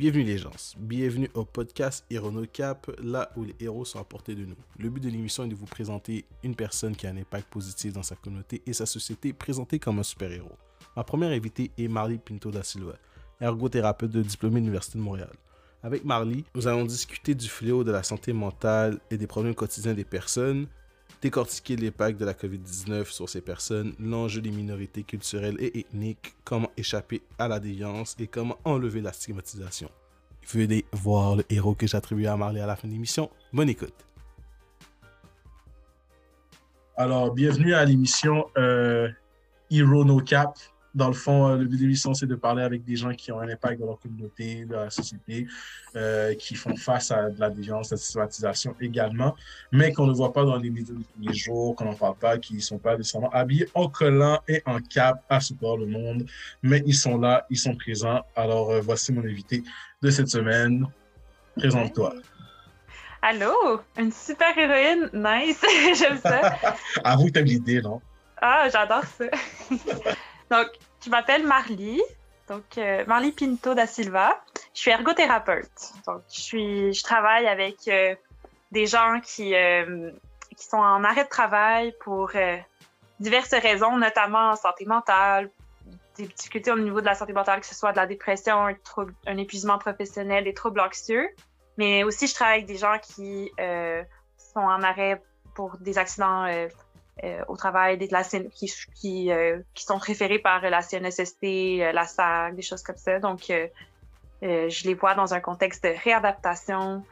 Bienvenue les gens, bienvenue au podcast Hero Cap, là où les héros sont à portée de nous. Le but de l'émission est de vous présenter une personne qui a un impact positif dans sa communauté et sa société présentée comme un super-héros. Ma première invitée est Marley Pinto da Silva, ergothérapeute de diplômé de l'Université de Montréal. Avec Marley, nous allons discuter du fléau de la santé mentale et des problèmes quotidiens des personnes, décortiquer l'impact de la COVID-19 sur ces personnes, l'enjeu des minorités culturelles et ethniques, comment échapper à la déviance et comment enlever la stigmatisation. Venez voir le héros que j'attribue à Marley à la fin de l'émission. Bonne écoute. Alors, bienvenue à l'émission euh, Hero No Cap dans le fond, euh, le but de l'émission, c'est de parler avec des gens qui ont un impact dans leur communauté, dans la société, euh, qui font face à de la déviance, à la stigmatisation également, mais qu'on ne voit pas dans les médias de tous les jours, qu'on n'en parle pas, qui ne sont pas nécessairement habillés en collant et en cap à support le monde, mais ils sont là, ils sont présents. Alors, euh, voici mon invité de cette semaine. Présente-toi. Allô, une super héroïne, nice, j'aime ça. Avoue que t'aimes l'idée, non? Ah, j'adore ça. Donc, je m'appelle Marlie, donc euh, Pinto da Silva. Je suis ergothérapeute. Donc, je, travaille avec euh, des gens qui, euh, qui sont en arrêt de travail pour diverses raisons, notamment en santé mentale, des difficultés au niveau de la santé mentale, que ce soit de la dépression, un, épuisement professionnel, des troubles anxieux. Mais aussi, je travaille avec des gens qui sont en arrêt pour des accidents euh, au travail des, qui, qui, euh, qui, sont référés par la CNSST, euh, la SAG, des choses comme ça. Donc, je les vois dans un contexte de réadaptation,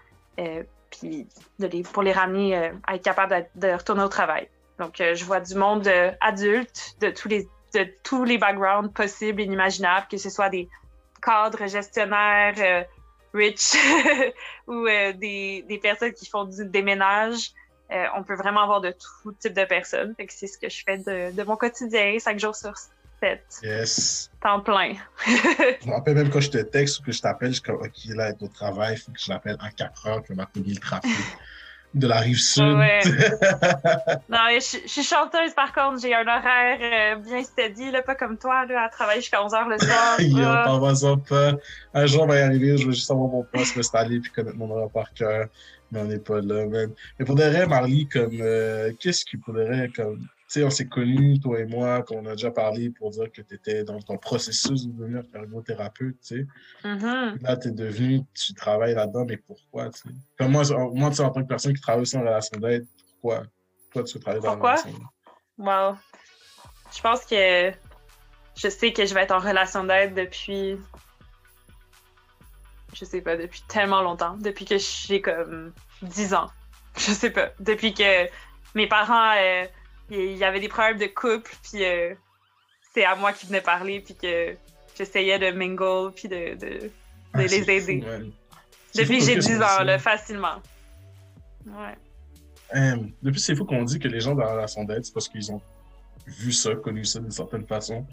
puis de les, pour les ramener à être capables de, retourner au travail. Donc, je vois du monde adulte, de tous les de tous les backgrounds possibles et inimaginables, que ce soit des cadres gestionnaires rich ou des, des, personnes qui font du déménage, euh, on peut vraiment avoir de tout type de personnes. c'est ce que je fais de, mon quotidien, cinq jours sur sept. Yes. Temps plein. je me rappelle même quand je te texte ou que je t'appelle, je suis comme, OK, là, être au travail, il faut que je l'appelle en quatre heures, que m'a le trafic de la rive sud. Ouais. non, je, suis chanteuse par contre, j'ai un horaire euh, bien steady, là, pas comme toi, là, à travailler jusqu'à 11 h le soir. Yo, t'en pas. Un jour, on va y arriver, je vais juste avoir mon poste, m'installer puis connaître mon horaire par cœur. Mais on n'est pas là, même. Mais pour de vrai, Marley, comme, euh, qu'est-ce qui pourrait, comme, tu sais, on s'est connus, toi et moi, qu'on a déjà parlé pour dire que tu étais dans ton processus de devenir ergothérapeute, tu sais. Mm-hmm. Là, tu es devenu, tu travailles là-dedans, mais pourquoi, tu sais? Comme moi, moi, tu sais, en tant que personne qui travaille aussi en relation d'aide, pourquoi? Toi, tu veux travailler dans la relation Wow. Je pense que je sais que je vais être en relation d'aide depuis je sais pas, depuis tellement longtemps, depuis que j'ai comme 10 ans. Je sais pas. Depuis que mes parents, euh, il y avait des problèmes de couple, puis euh, c'est à moi qui venait parler, puis que j'essayais de mingle, puis de, de, ah, les aider. Depuis que j'ai 10 ans, là, facilement. Ouais. Um, depuis, c'est fou qu'on dit que les gens dans la relation d'aide, c'est parce qu'ils ont vu ça, connu ça d'une certaine façon.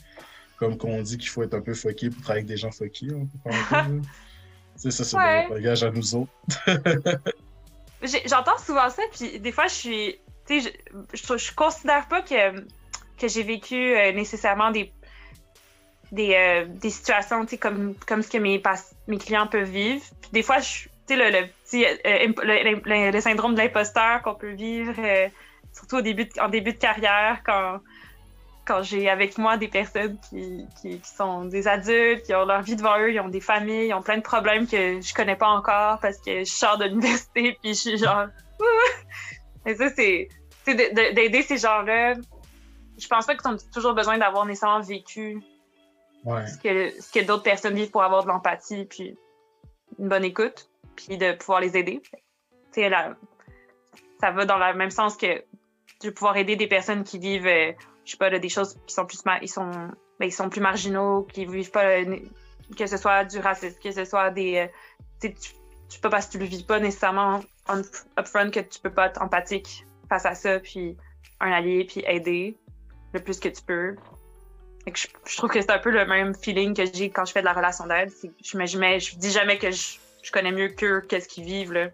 Comme qu'on dit qu'il faut être un peu fucké pour travailler avec des gens fuckés. ça, c'est ouais. bagage à nous autres. J'entends souvent ça, puis des fois, je suis. Tu sais, je, je, considère pas que, que j'ai vécu euh, nécessairement des, des, euh, des situations comme, comme ce que mes, mes clients peuvent vivre. Puis des fois, tu sais, le, le, petit, euh, le, le, syndrome de l'imposteur qu'on peut vivre, surtout au début en début de carrière, quand quand j'ai avec moi des personnes qui, qui, sont des adultes, qui ont leur vie devant eux, ils ont des familles, ils ont plein de problèmes que je connais pas encore parce que je sors de l'université puis je suis genre. Et ça, c'est d'aider ces gens-là. Je pense pas qu'ils ont toujours besoin d'avoir nécessairement vécu ce que, ce que d'autres personnes vivent pour avoir de l'empathie puis une bonne écoute puis de pouvoir les aider. Là, ça va dans le même sens que de pouvoir aider des personnes qui vivent. Euh, je sais pas, des choses qui sont plus, ils sont, ben, ils sont plus marginaux, qui vivent pas, euh, que ce soit du racisme, que ce soit des, euh, tu, tu peux pas, si tu le vis pas nécessairement upfront, que tu peux pas être empathique face à ça, puis un allié, puis aider le plus que tu peux. Je, je, trouve que c'est un peu le même feeling que j'ai quand je fais de la relation d'aide. Je, me, je, je dis jamais que je, je connais mieux qu'eux, qu'est-ce qu'ils vivent, là.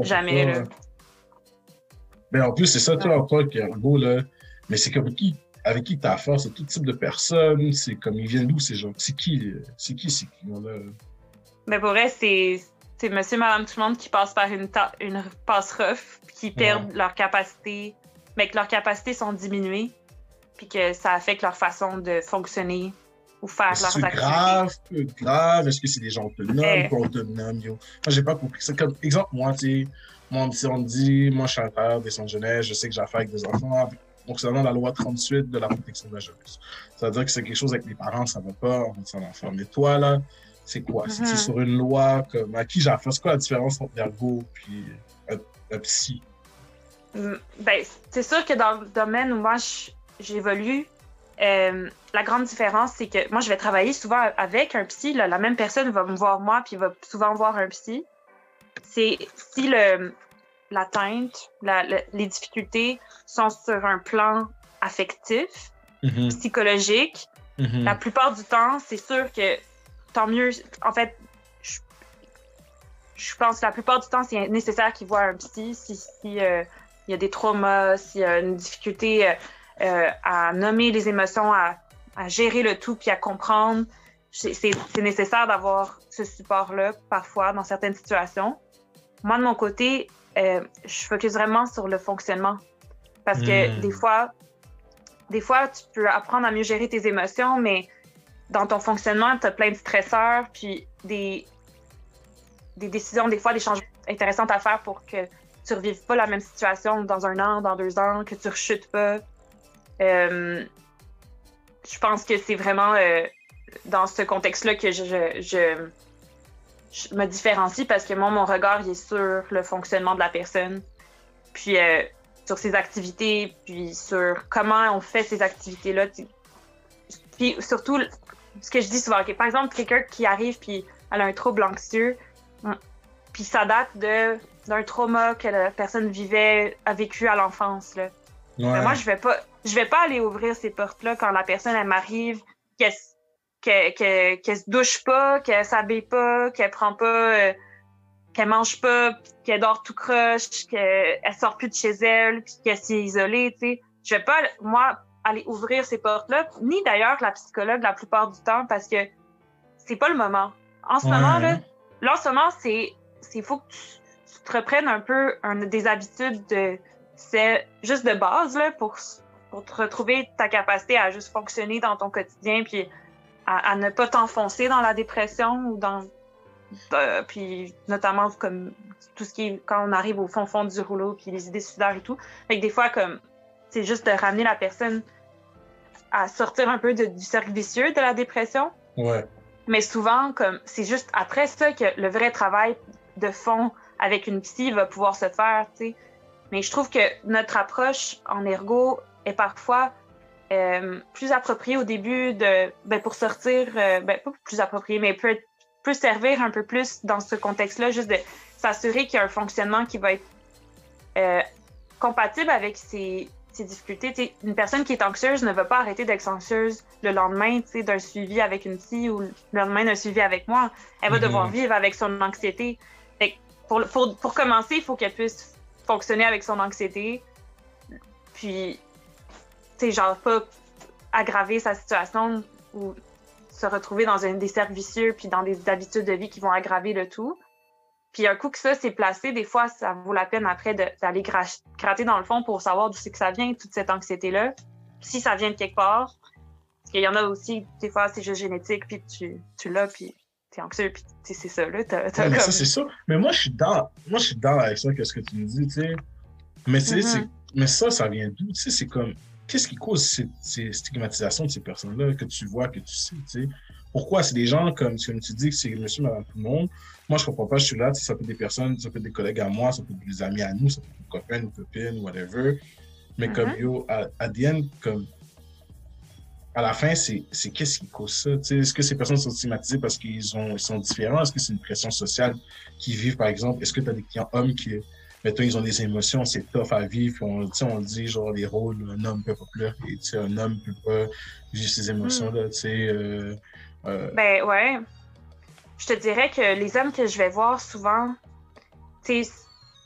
jamais, là. Mais en plus, c'est ça, toi, toi, qui est beau, là. Mais c'est comme qui avec qui tu as affaire, c'est tout type de personnes, c'est comme ils viennent d'où ces gens, c'est qui, c'est qui ces clients-là? Mais pour vrai, c'est c'est monsieur, madame, tout le monde qui passe par une, une passe rough, qui perdent leur capacité, mais que leurs capacités sont diminuées, puis que ça affecte leur façon de fonctionner ou faire leurs activités. grave, peu grave? Est-ce que c'est des gens autonomes, eh. pas autonomes, yo? Moi, j'ai pas compris ça. Comme exemple, moi, tu sais, moi, on me dit, moi, je suis un père des de jeunesse, je sais que j'ai affaire avec des enfants. Vraiment la loi 38 de la protection de la jeunesse. Ça veut dire que c'est quelque chose avec les parents, ça va pas, on va s'en. Mais toi, là, c'est quoi? C'est mm-hmm. sur une loi comme à qui affaire? C'est quoi la différence entre l'ergo et un, psy? Mm, ben, c'est sûr que dans le domaine où moi j'évolue, euh, la grande différence, c'est que moi, je vais travailler souvent avec un psy. la même personne va me voir moi, puis va souvent voir un psy. C'est si le, l'atteinte, les difficultés sont sur un plan affectif, mm-hmm. psychologique. Mm-hmm. La plupart du temps, c'est sûr que tant mieux. En fait, je, pense que la plupart du temps, c'est nécessaire qu'il voit un psy si, si euh, il y a des traumas, s'il y a une difficulté euh, euh, à nommer les émotions, à, à, gérer le tout puis à comprendre. C'est nécessaire d'avoir ce support-là parfois dans certaines situations. Moi, de mon côté, euh, je focus vraiment sur le fonctionnement. Parce que hmm. des fois, des fois, tu peux apprendre à mieux gérer tes émotions, mais dans ton fonctionnement, tu as plein de stresseurs, puis des, des décisions, des fois, des changements intéressants à faire pour que tu ne revives pas la même situation dans un an, dans deux ans, que tu ne rechutes pas. Euh, je pense que c'est vraiment euh, dans ce contexte-là que je, je, je me différencie parce que moi, mon regard il est sur le fonctionnement de la personne, puis euh, sur ses activités, puis sur comment on fait ces activités-là. Puis surtout, ce que je dis souvent, par exemple, quelqu'un qui arrive puis elle a un trouble anxieux, hum, puis ça date de d'un trauma que la personne vivait, a vécu à l'enfance. Là. moi, je vais pas, je vais pas aller ouvrir ces portes-là quand la personne elle m'arrive, qu'elle qu'elle qu se douche pas, qu'elle s'habille pas, qu'elle prend pas, euh, qu'elle mange pas, qu'elle dort tout croche, qu'elle sort plus de chez elle, puis qu'elle s'est isolée, tu sais. Je vais pas, moi, aller ouvrir ces portes-là, ni d'ailleurs la psychologue la plupart du temps, parce que c'est pas le moment. En ce moment, là, là, en ce moment, c'est, c'est faut que tu, te reprennes un peu des habitudes de, c'est juste de base, là, pour, pour te retrouver ta capacité à juste fonctionner dans ton quotidien, puis à, ne pas t'enfoncer dans la dépression ou dans euh, puis notamment comme tout ce qui est quand on arrive au fond fond du rouleau puis les idées suicidaires et tout. Fait des fois comme c'est juste de ramener la personne à sortir un peu du cercle vicieux de la dépression. Ouais. Mais souvent comme c'est juste après ça que le vrai travail de fond avec une psy va pouvoir se faire tu sais. Mais je trouve que notre approche en ergo est parfois euh, plus approprié au début de, ben, pour sortir, euh, ben, pas plus approprié, mais peut, peut servir un peu plus dans ce contexte-là, juste de s'assurer qu'il y a un fonctionnement qui va être euh, compatible avec ses, ses difficultés. une personne qui est anxieuse ne va pas arrêter d'être anxieuse le lendemain d'un suivi avec une psy ou le lendemain d'un suivi avec moi. Elle va mm-hmm. devoir vivre avec son anxiété. pour, pour, pour commencer, il faut qu'elle puisse fonctionner avec son anxiété. Puis genre pas aggraver sa situation ou se retrouver dans un des cercles vicieux puis dans des habitudes de vie qui vont aggraver le tout. Puis un coup que ça s'est placé, des fois, ça vaut la peine après d'aller gratter dans le fond pour savoir d'où c'est que ça vient, toute cette anxiété-là. Si ça vient de quelque part, parce qu'il y en a aussi, des fois, c'est juste génétique, puis tu, tu l'as, puis t'es anxieux, puis c'est ça, là. mais ça, c'est ça. Mais moi, je suis dans, moi, je suis dans avec ça, qu'est-ce que tu me dis, tu sais. Mais, mm-hmm. mais ça, ça vient d'où? Tu sais, c'est comme qu'est-ce qui cause ces, stigmatisations de ces personnes-là que tu vois, que tu sais, tu sais? Pourquoi? C'est des gens comme, comme tu dis que c'est monsieur, madame, tout le monde. Moi, je comprends pas, je suis là, ça peut être des personnes, ça peut être des collègues à moi, ça peut être des amis à nous, ça peut être des copains, ou copines, whatever. Mais comme, mm-hmm. yo, à, à comme, à la fin, c'est qu'est-ce qui cause ça? Est-ce que ces personnes sont stigmatisées parce qu'ils ils sont différents? Est-ce que c'est une pression sociale qu'ils vivent, par exemple? Est-ce que tu as des clients hommes qui, mais toi, ils ont des émotions, c'est tough à vivre. Puis on, on dit, genre, les rôles, un homme peut pas pleurer, un homme peut pas vivre ses émotions-là, tu sais. Euh, euh, Ben, ouais. Je te dirais que les hommes que je vais voir souvent, tu sais,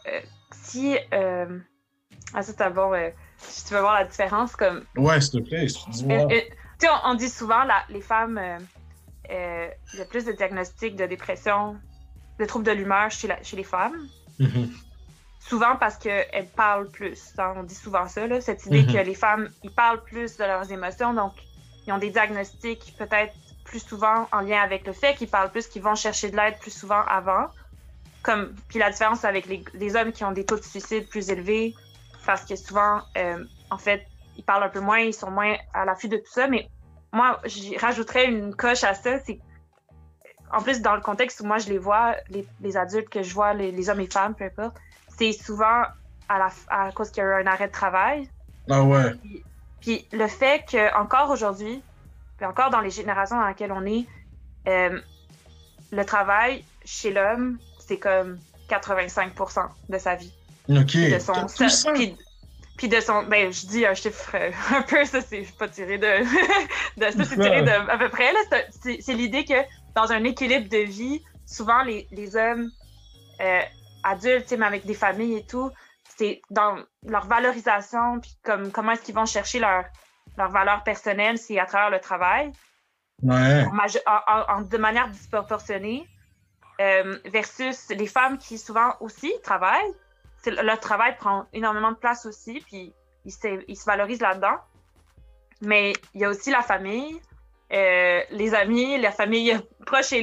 euh, si. Ah, ça, c'est bon. si tu veux voir la différence, comme. Ouais, s'il te plaît, tu sais, on, dit souvent, la, les femmes euh, il y a plus de diagnostics de dépression, de troubles de l'humeur chez, la- chez les femmes. Mhm. Souvent parce qu'elles parlent plus. On dit souvent ça, là, cette idée Mhm. que les femmes, ils parlent plus de leurs émotions, donc ils ont des diagnostics peut-être plus souvent en lien avec le fait qu'ils parlent plus, qu'ils vont chercher de l'aide plus souvent avant. Comme, puis la différence avec les, les hommes qui ont des taux de suicide plus élevés, parce que souvent, euh, en fait, ils parlent un peu moins, ils sont moins à l'affût de tout ça. Mais moi, j'y rajouterais une coche à ça, c'est en plus dans le contexte où moi je les vois, les, les adultes que je vois, les, les hommes et femmes, peu importe, c'est souvent à, la, à cause qu'il y a eu un arrêt de travail. Ah ouais. Puis le fait que encore aujourd'hui, puis encore dans les générations dans lesquelles on est, euh, le travail chez l'homme, c'est comme 85% de sa vie. Ok. Puis de son, ça? puis, puis de son, ben je dis un chiffre euh, un peu, ça c'est pas tiré de, de ça c'est tiré de à peu près là. C'est l'idée que dans un équilibre de vie, souvent les, les hommes euh, adultes, mais avec des familles et tout, c'est dans leur valorisation, puis comme comment est-ce qu'ils vont chercher leur, leur valeur personnelle, c'est à travers le travail, Ouais. en de manière disproportionnée, euh, versus les femmes qui souvent aussi travaillent. Leur travail prend énormément de place aussi, puis ils se, ils se valorisent là-dedans. Mais il y a aussi la famille, euh, les amis, la famille proche et.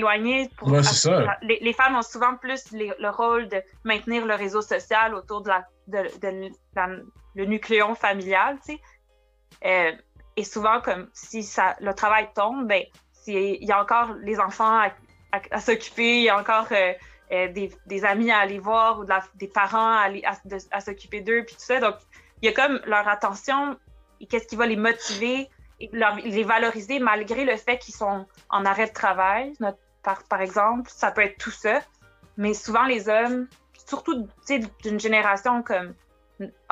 Pour Ouais, ça. Les, les femmes ont souvent plus les- le rôle de maintenir le réseau social autour de, la, de, de la- le nucléon familial, tu sais. Euh, et souvent, comme si ça, le travail tombe, ben, il y a encore les enfants à, à- à s'occuper, il y a encore euh, euh, des, des amis à aller voir ou de la- des parents à, aller- à, s'occuper d'eux, puis tout ça. Donc, il y a comme leur attention et qu'est-ce qui va les motiver leur- les valoriser malgré le fait qu'ils sont en arrêt de travail, notre- par, par exemple. Ça peut être tout ça. Mais souvent, les hommes, surtout d'une génération comme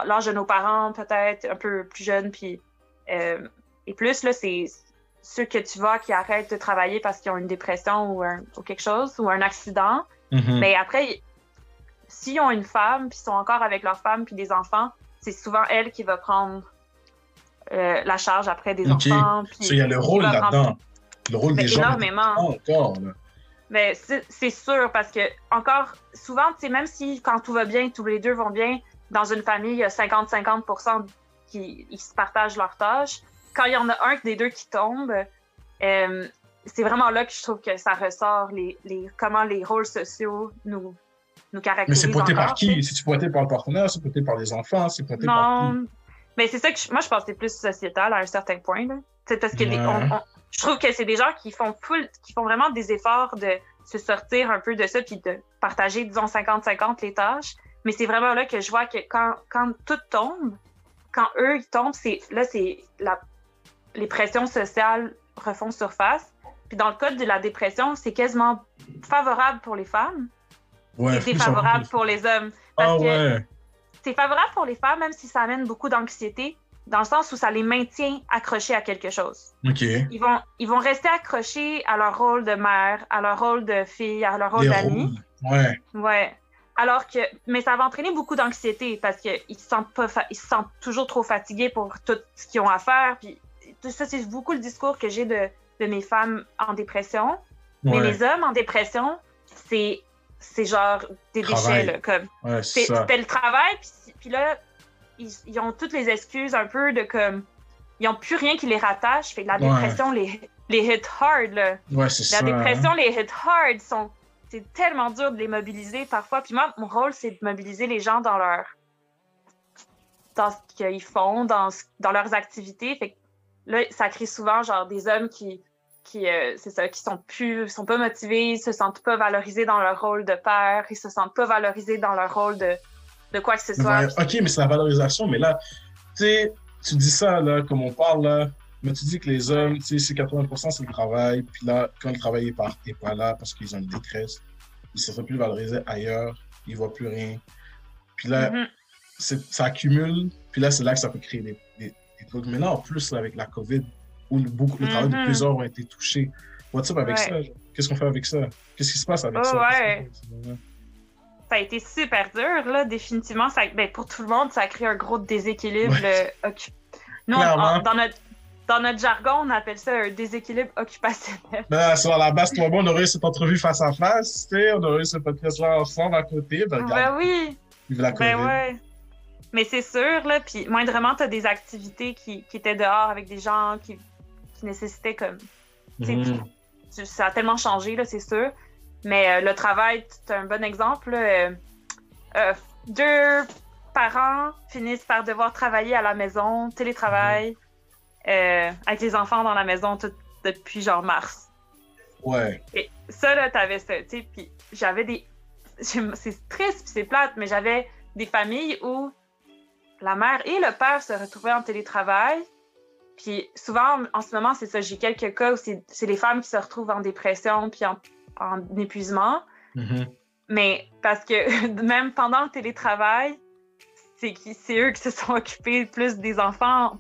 l'âge de nos parents, peut-être un peu plus jeunes, puis euh, et plus, là, c'est ceux que tu vois qui arrêtent de travailler parce qu'ils ont une dépression ou, un- ou quelque chose, ou un accident. Mhm. Mais après, s'ils ont une femme, puis sont encore avec leur femme, puis des enfants, c'est souvent elle qui va prendre euh, la charge après des enfants. puis il y a le rôle là-dedans. Le rôle Mais des gens. énormément. Encore. Mais c'est sûr, parce que, encore, souvent, tu sais, même si quand tout va bien, tous les deux vont bien, dans une famille, il y a 50-50% qui ils se partagent leurs tâches. Quand il y en a un des deux qui tombe, euh, c'est vraiment là que je trouve que ça ressort les, les, comment les rôles sociaux nous, nous Mais caractérisent. c'est pointé par qui? C'est pointé par le partenaire, c'est pointé par les enfants, c'est pointé par qui? Mais c'est ça que je- moi je pense que c'est plus sociétal à un certain point. là. C'est parce que on- on- je trouve que c'est des gens qui font full, qui font vraiment des efforts de se sortir un peu de ça puis de partager, disons, 50-50 les tâches. Mais c'est vraiment là que je vois que quand, quand tout tombe, quand eux ils tombent, c'est là c'est la les pressions sociales refont surface. Puis dans le cas de la dépression, c'est quasiment favorable pour les femmes Ouais, et défavorable pour les hommes. Parce Ah que ouais. C'est favorable pour les femmes, même si ça amène beaucoup d'anxiété, dans le sens où ça les maintient accrochés à quelque chose. OK. Ils vont, ils vont rester accrochés à leur rôle de mère, à leur rôle de fille, à leur rôle d'amie. Ouais. Ouais. Alors que, mais ça va entraîner beaucoup d'anxiété parce qu'ils se sentent pas, ils se sentent toujours trop fatigués pour tout ce qu'ils ont à faire. Puis tout ça, c'est beaucoup le discours que j'ai de, de mes femmes en dépression. Mais les hommes en dépression, c'est, c'est genre des déchets, là, comme. Ouais, ça. C'était le travail, puis, puis là, ils, ils ont toutes les excuses un peu de comme. Ils n'ont plus rien qui les rattache. Fait que la Ouais. dépression les, les hit hard, là. Ouais, c'est La ça. dépression les hit hard. Sont, c'est tellement dur de les mobiliser parfois. Puis moi, mon rôle, c'est de mobiliser les gens dans leur. dans ce qu'ils font, dans, ce- dans leurs activités. Fait que là, ça crée souvent, genre, des hommes qui. Qui euh, c'est ça, qui sont plus. sont pas motivés, ils se sentent pas valorisés dans leur rôle de père, ils se sentent pas valorisés dans leur rôle de, de quoi que ce soit. Ouais, ok, mais c'est la valorisation, mais là, tu sais, tu dis ça, là, comme on parle, là, mais tu dis que les hommes, tu sais, c'est 80% c'est le travail, puis là, quand le travail est pas, est pas là parce qu'ils ont une détresse, ils se font plus valoriser ailleurs, ils voient plus rien. Puis là, Mhm. ça accumule, puis là, c'est là que ça peut créer des, des, des trucs. Mais là, en plus, là, avec la COVID, où le, beaucoup, le travail de Mhm. plusieurs ont été touchés, what's up avec Ouais. ça? Qu'est-ce qu'on fait avec ça? Qu'est-ce qui se passe avec Oh, ça? ouais. Ça? A été super dur, là, définitivement. Ça, ben, pour tout le monde, ça a créé un gros déséquilibre. Ouais. euh, occu- Nous, on- dans notre. dans notre jargon, on appelle ça un déséquilibre occupationnel. Ben, sur la base, toi, bon, on aurait eu cette entrevue face à face, tu sais, on aurait eu ce podcast-là ensemble à côté. Ben, ben oui. Vive la ben ouais. Mais c'est sûr, là, puis moindrement, tu as des activités qui, qui, étaient dehors avec des gens qui, qui nécessitaient comme. Mm Ça a tellement changé, là, c'est sûr. Mais euh, le travail, c'est un bon exemple. Euh, euh, deux parents finissent par devoir travailler à la maison, télétravail, mhm. avec les enfants dans la maison depuis genre mars. Ouais. Et ça, là, t'avais ça, tu sais, puis j'avais des... C'est triste, c'est plate, mais j'avais des familles où la mère et le père se retrouvaient en télétravail. Puis souvent, en ce moment, c'est ça, j'ai quelques cas où c'est les femmes qui se retrouvent en dépression puis en, épuisement. Mm-hmm. Mais parce que même pendant le télétravail, c'est eux qui se sont occupés plus des enfants,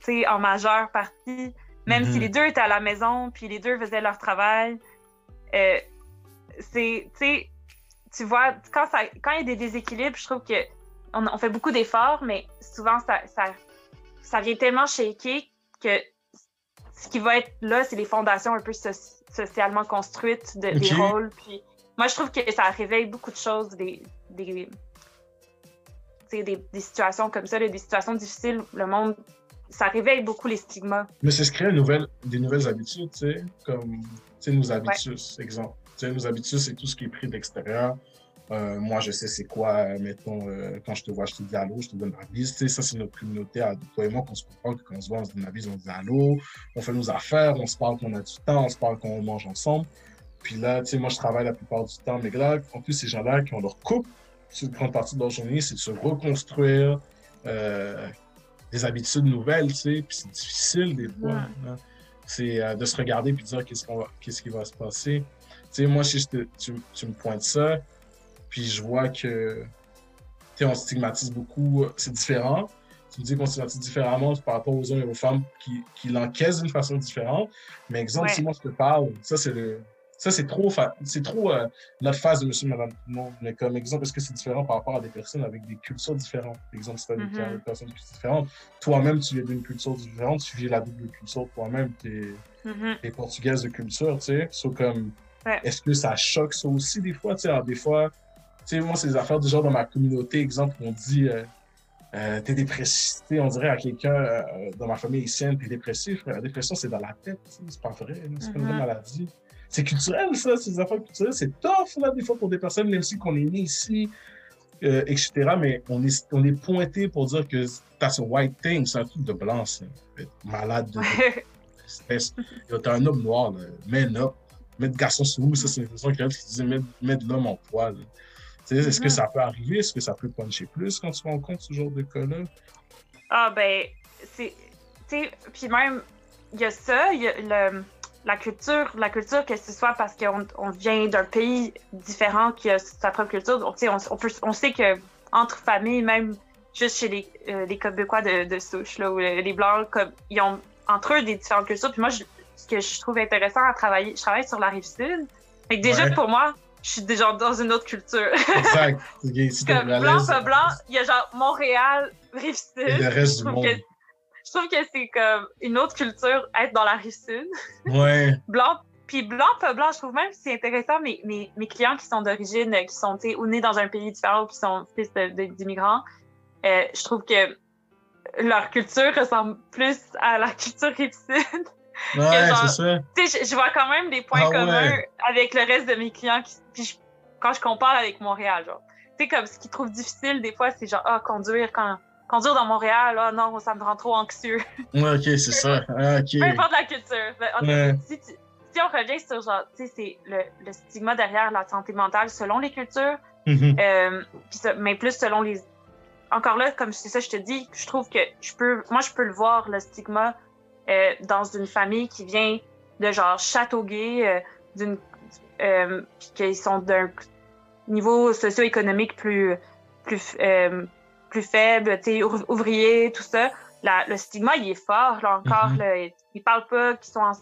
tu sais, en majeure partie. Même si mm-hmm. les deux étaient à la maison, puis les deux faisaient leur travail. Euh, c'est, tu sais, tu vois, quand, ça, quand il y a des déséquilibres, je trouve que on, fait beaucoup d'efforts, mais souvent, ça, ça, vient tellement shaker que ce qui va être là, c'est les fondations un peu socialement construites de, des rôles. Puis moi, je trouve que ça réveille beaucoup de choses, des, des, des, situations comme ça, des situations difficiles. Le monde, ça réveille beaucoup les stigmas. Mais c'est se créer des nouvelles habitudes, tu sais, comme nos habitudes, exemple. nos habitudes, c'est tout ce qui est pris d'extérieur. Euh, moi, je sais c'est quoi, mettons, euh, quand je te vois, je te dis allô, je te donne la bise. Tu sais, ça, c'est notre communauté à toi et moi qu'on se comprend, que quand on se voit, on se donne la bise, on dit allô, on fait nos affaires, on se parle qu'on a du temps, on se parle qu'on mange ensemble. Puis là, tu sais, moi, je travaille la plupart du temps, mais là, en plus, ces gens-là qui ont leur couple, c'est une grande partie de leur journée, c'est de se reconstruire euh, des habitudes nouvelles, tu sais, puis c'est difficile des fois. Hein. C'est de se regarder puis de dire qu'est-ce, qu'on va, qu'est-ce qui va se passer. Tu sais, moi, si tu, tu me pointes ça, puis je vois que, tu on stigmatise beaucoup, c'est différent. Tu me dis qu'on stigmatise différemment par rapport aux hommes et aux femmes qui, qui l'encaissent d'une façon différente. Mais exemple, si moi je te parle, ça c'est le. Ça, c'est trop, c'est trop euh, notre phase de monsieur, madame, tout le monde. Mais comme exemple, est-ce que c'est différent par rapport à des personnes avec des cultures différentes? Par exemple, si tu as mm-hmm. des personnes différentes, toi-même, tu viens d'une culture différente, tu vis la double culture toi-même, tu es, mm-hmm. portugaise de culture, tu sais. So, comme, est-ce que ça choque ça aussi des fois? Tu sais, des fois, sais, moi, c'est des affaires du genre dans ma communauté, exemple, on dit euh, euh, t'es dépressif, on dirait à quelqu'un euh, dans ma famille haïtienne, t'es dépressif. La dépression, c'est dans la tête, c'est pas vrai, c'est pas une vraie mm-hmm. maladie. C'est culturel, ça, ces affaires culturelles. C'est tough, là, des fois, pour des personnes, même si on est né ici, etc. Mais on est, on est pointé pour dire que that's a white thing, c'est un truc de blanc, c'est malade de tristesse. T'es un homme noir, là, man up. Mettre garçon sous vous, ça, c'est une façon qui disait mettre, l'homme en poil. Est-ce que mm-hmm. ça peut arriver? Est-ce que ça peut puncher plus quand tu rencontres ce genre de cas-là? Ah, ben, c'est. Tu puis même, il y a ça, il y a la culture, la culture, que ce soit parce qu'on on vient d'un pays différent qui a sa propre culture. Donc, on, on, on sait que entre familles, même juste chez les, euh, les Québécois de, de souche, là, ou les Blancs, comme, ils ont entre eux des différentes cultures. Puis moi, ce que je trouve intéressant à travailler, je travaille sur la rive sud. Fait déjà, pour moi, je suis déjà dans une autre culture. exact. Comme blanc, pas blanc, il y a genre Montréal, Rive-Sud. Et le reste du monde. je trouve que c'est comme une autre culture être dans la Rive-Sud. Ouais. blanc, puis blanc, pas blanc, je trouve même que c'est intéressant, mes, mes, mes, clients qui sont d'origine, qui sont ou nés dans un pays différent ou qui sont fils d'immigrants, euh, je trouve que leur culture ressemble plus à la culture Rive-Sud. Ouais, c'est ça. Je, vois quand même des points ah communs avec le reste de mes clients. puis quand je compare avec Montréal, genre. Tu sais, comme ce qu'ils trouvent difficile, des fois, c'est genre, ah, conduire quand. Conduire dans Montréal, ah non, ça me rend trop anxieux. Ouais, ok, c'est ça. Ah, Peu importe la culture. si, si, on revient sur genre, tu sais, c'est le, le, stigma derrière la santé mentale selon les cultures, euh, mais plus selon les. Encore là, comme c'est ça, je te dis, je trouve que je peux, moi, je peux le voir, le stigma euh, dans une famille qui vient de genre Châteauguay, euh, d'une, euh, qu'ils sont d'un niveau socio-économique plus, plus, plus faible, ouvrier, tout ça. La, le stigma, il est fort, là encore. Mm -hmm. ils parlent pas qu'ils sont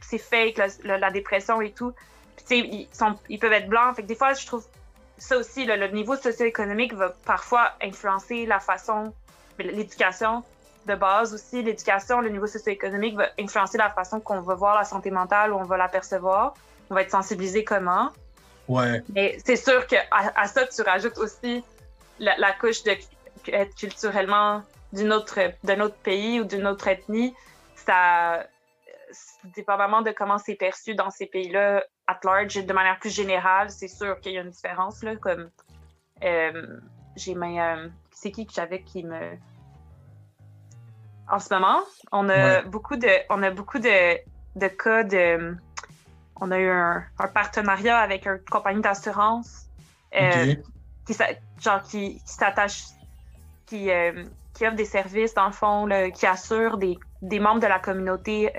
c'est fake, la, la, dépression et tout. ils, sont, ils peuvent être blancs. Fait que des fois, je trouve ça aussi, le niveau socio-économique va parfois influencer la façon, l'éducation de base aussi. L'éducation, le niveau socio-économique va influencer la façon qu'on va voir la santé mentale ou on va l'apercevoir. On va être sensibilisé comment. Ouais. Mais c'est sûr qu'à à ça, tu rajoutes aussi la, la couche de être culturellement d'une autre, d'un autre pays ou d'une autre ethnie. Ça, dépendamment de comment c'est perçu dans ces pays-là, at large, de manière plus générale, c'est sûr qu'il y a une différence. Là, comme euh, j'ai. Euh, c'est qui que j'avais qui me. En ce moment, on a beaucoup de, on a beaucoup de, de cas de. On a eu un, partenariat avec une compagnie d'assurance euh, qui, genre, qui, s'attache, qui, qui offre des services, dans le fond, qui assure des, des membres de la communauté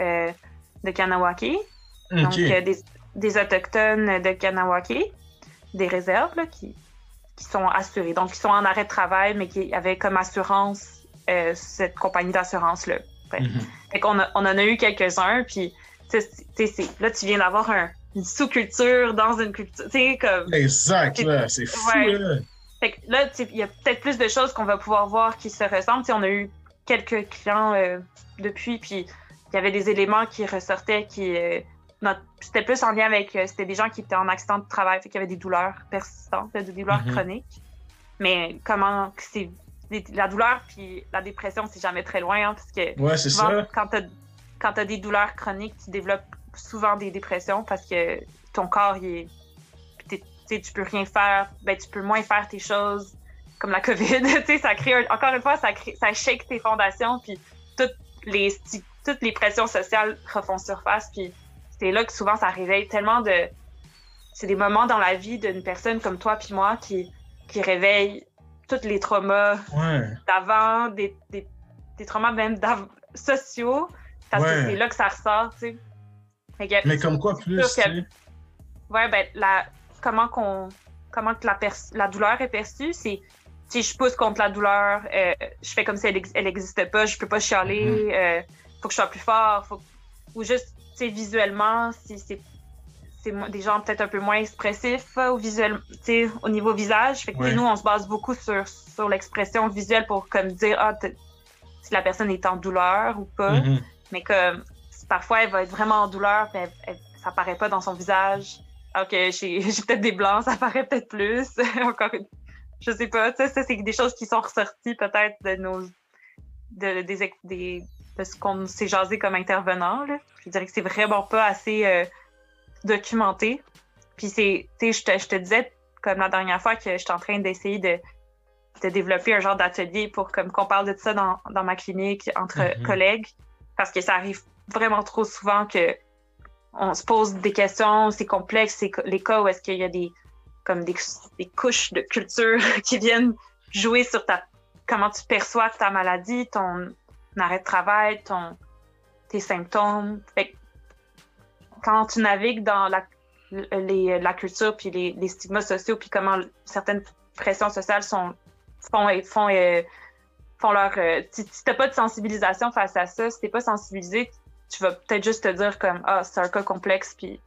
de Kanawake. Donc, des, des, Autochtones de Kanawake, des réserves qui, qui sont assurés. Donc, ils sont en arrêt de travail, mais qui avaient comme assurance euh, cette compagnie d'assurance-là. Mm-hmm. on, on, en a eu quelques-uns, puis là, tu viens d'avoir une sous-culture dans une culture. Comme, exact, c'est fou. Là. Fait que là, il y a peut-être plus de choses qu'on va pouvoir voir qui se ressemblent. on a eu quelques clients euh, depuis, puis il y avait des éléments qui ressortaient qui. Euh, c'était plus en lien avec. Euh, c'était des gens qui étaient en accident de travail, fait qu'il y avait des douleurs persistantes, des douleurs mhm. chroniques. Mais comment. c'est La douleur puis la dépression, c'est jamais très loin, hein, parce que. Ouais, c'est ça. Quand tu as, des douleurs chroniques, tu développes souvent des dépressions parce que ton corps, il est. Tu peux rien faire, ben, tu peux moins faire tes choses comme la COVID. ça crée encore une fois, ça, crée, ça shake tes fondations, puis toutes les, toutes les pressions sociales refont surface, puis c'est là que souvent ça réveille tellement de. C'est des moments dans la vie d'une personne comme toi puis moi qui, qui réveillent tous les traumas d'avant, des, des, des, traumas même sociaux, parce que c'est là que ça ressort, tu sais. Mais comme quoi plus, que, Ouais, ben, la, comment qu'on comment que la, la douleur est perçue, c'est si je pousse contre la douleur, euh, je fais comme si elle n'existe pas, je peux pas chialer, il euh, faut que je sois plus fort, faut... ou juste visuellement, si c'est des gens peut-être un peu moins expressifs au, visuel, au niveau visage. Fait que nous, on se base beaucoup sur, sur l'expression visuelle pour comme dire ah, si la personne est en douleur ou pas. Mm-hmm. Mais que parfois, elle va être vraiment en douleur, mais ça paraît pas dans son visage. Ok, j'ai peut-être des blancs, ça paraît peut-être plus. Encore une... Je sais pas. Ça, c'est des choses qui sont ressorties peut-être de nos. De, des, des, de ce qu'on s'est jasé comme intervenant. Là. Je dirais que c'est vraiment pas assez euh, documenté. Puis c'est, je te, disais, comme la dernière fois, que j'étais en train d'essayer de, de, développer un genre d'atelier pour comme qu'on parle de ça dans, dans ma clinique entre mm-hmm. collègues, parce que ça arrive vraiment trop souvent que on se pose des questions, c'est complexe, c'est les cas où est-ce qu'il y a des comme des, des, couches de culture qui viennent jouer sur ta comment tu perçois ta maladie, ton arrêt de travail, ton, tes symptômes. Quand tu navigues dans la, les, la culture puis les, les, stigmas sociaux puis comment certaines pressions sociales sont, font, font, euh, font leur. Euh, si tu n'as pas de sensibilisation face à ça, si tu n'es pas sensibilisé, tu vas peut-être juste te dire comme Ah, c'est un cas complexe puis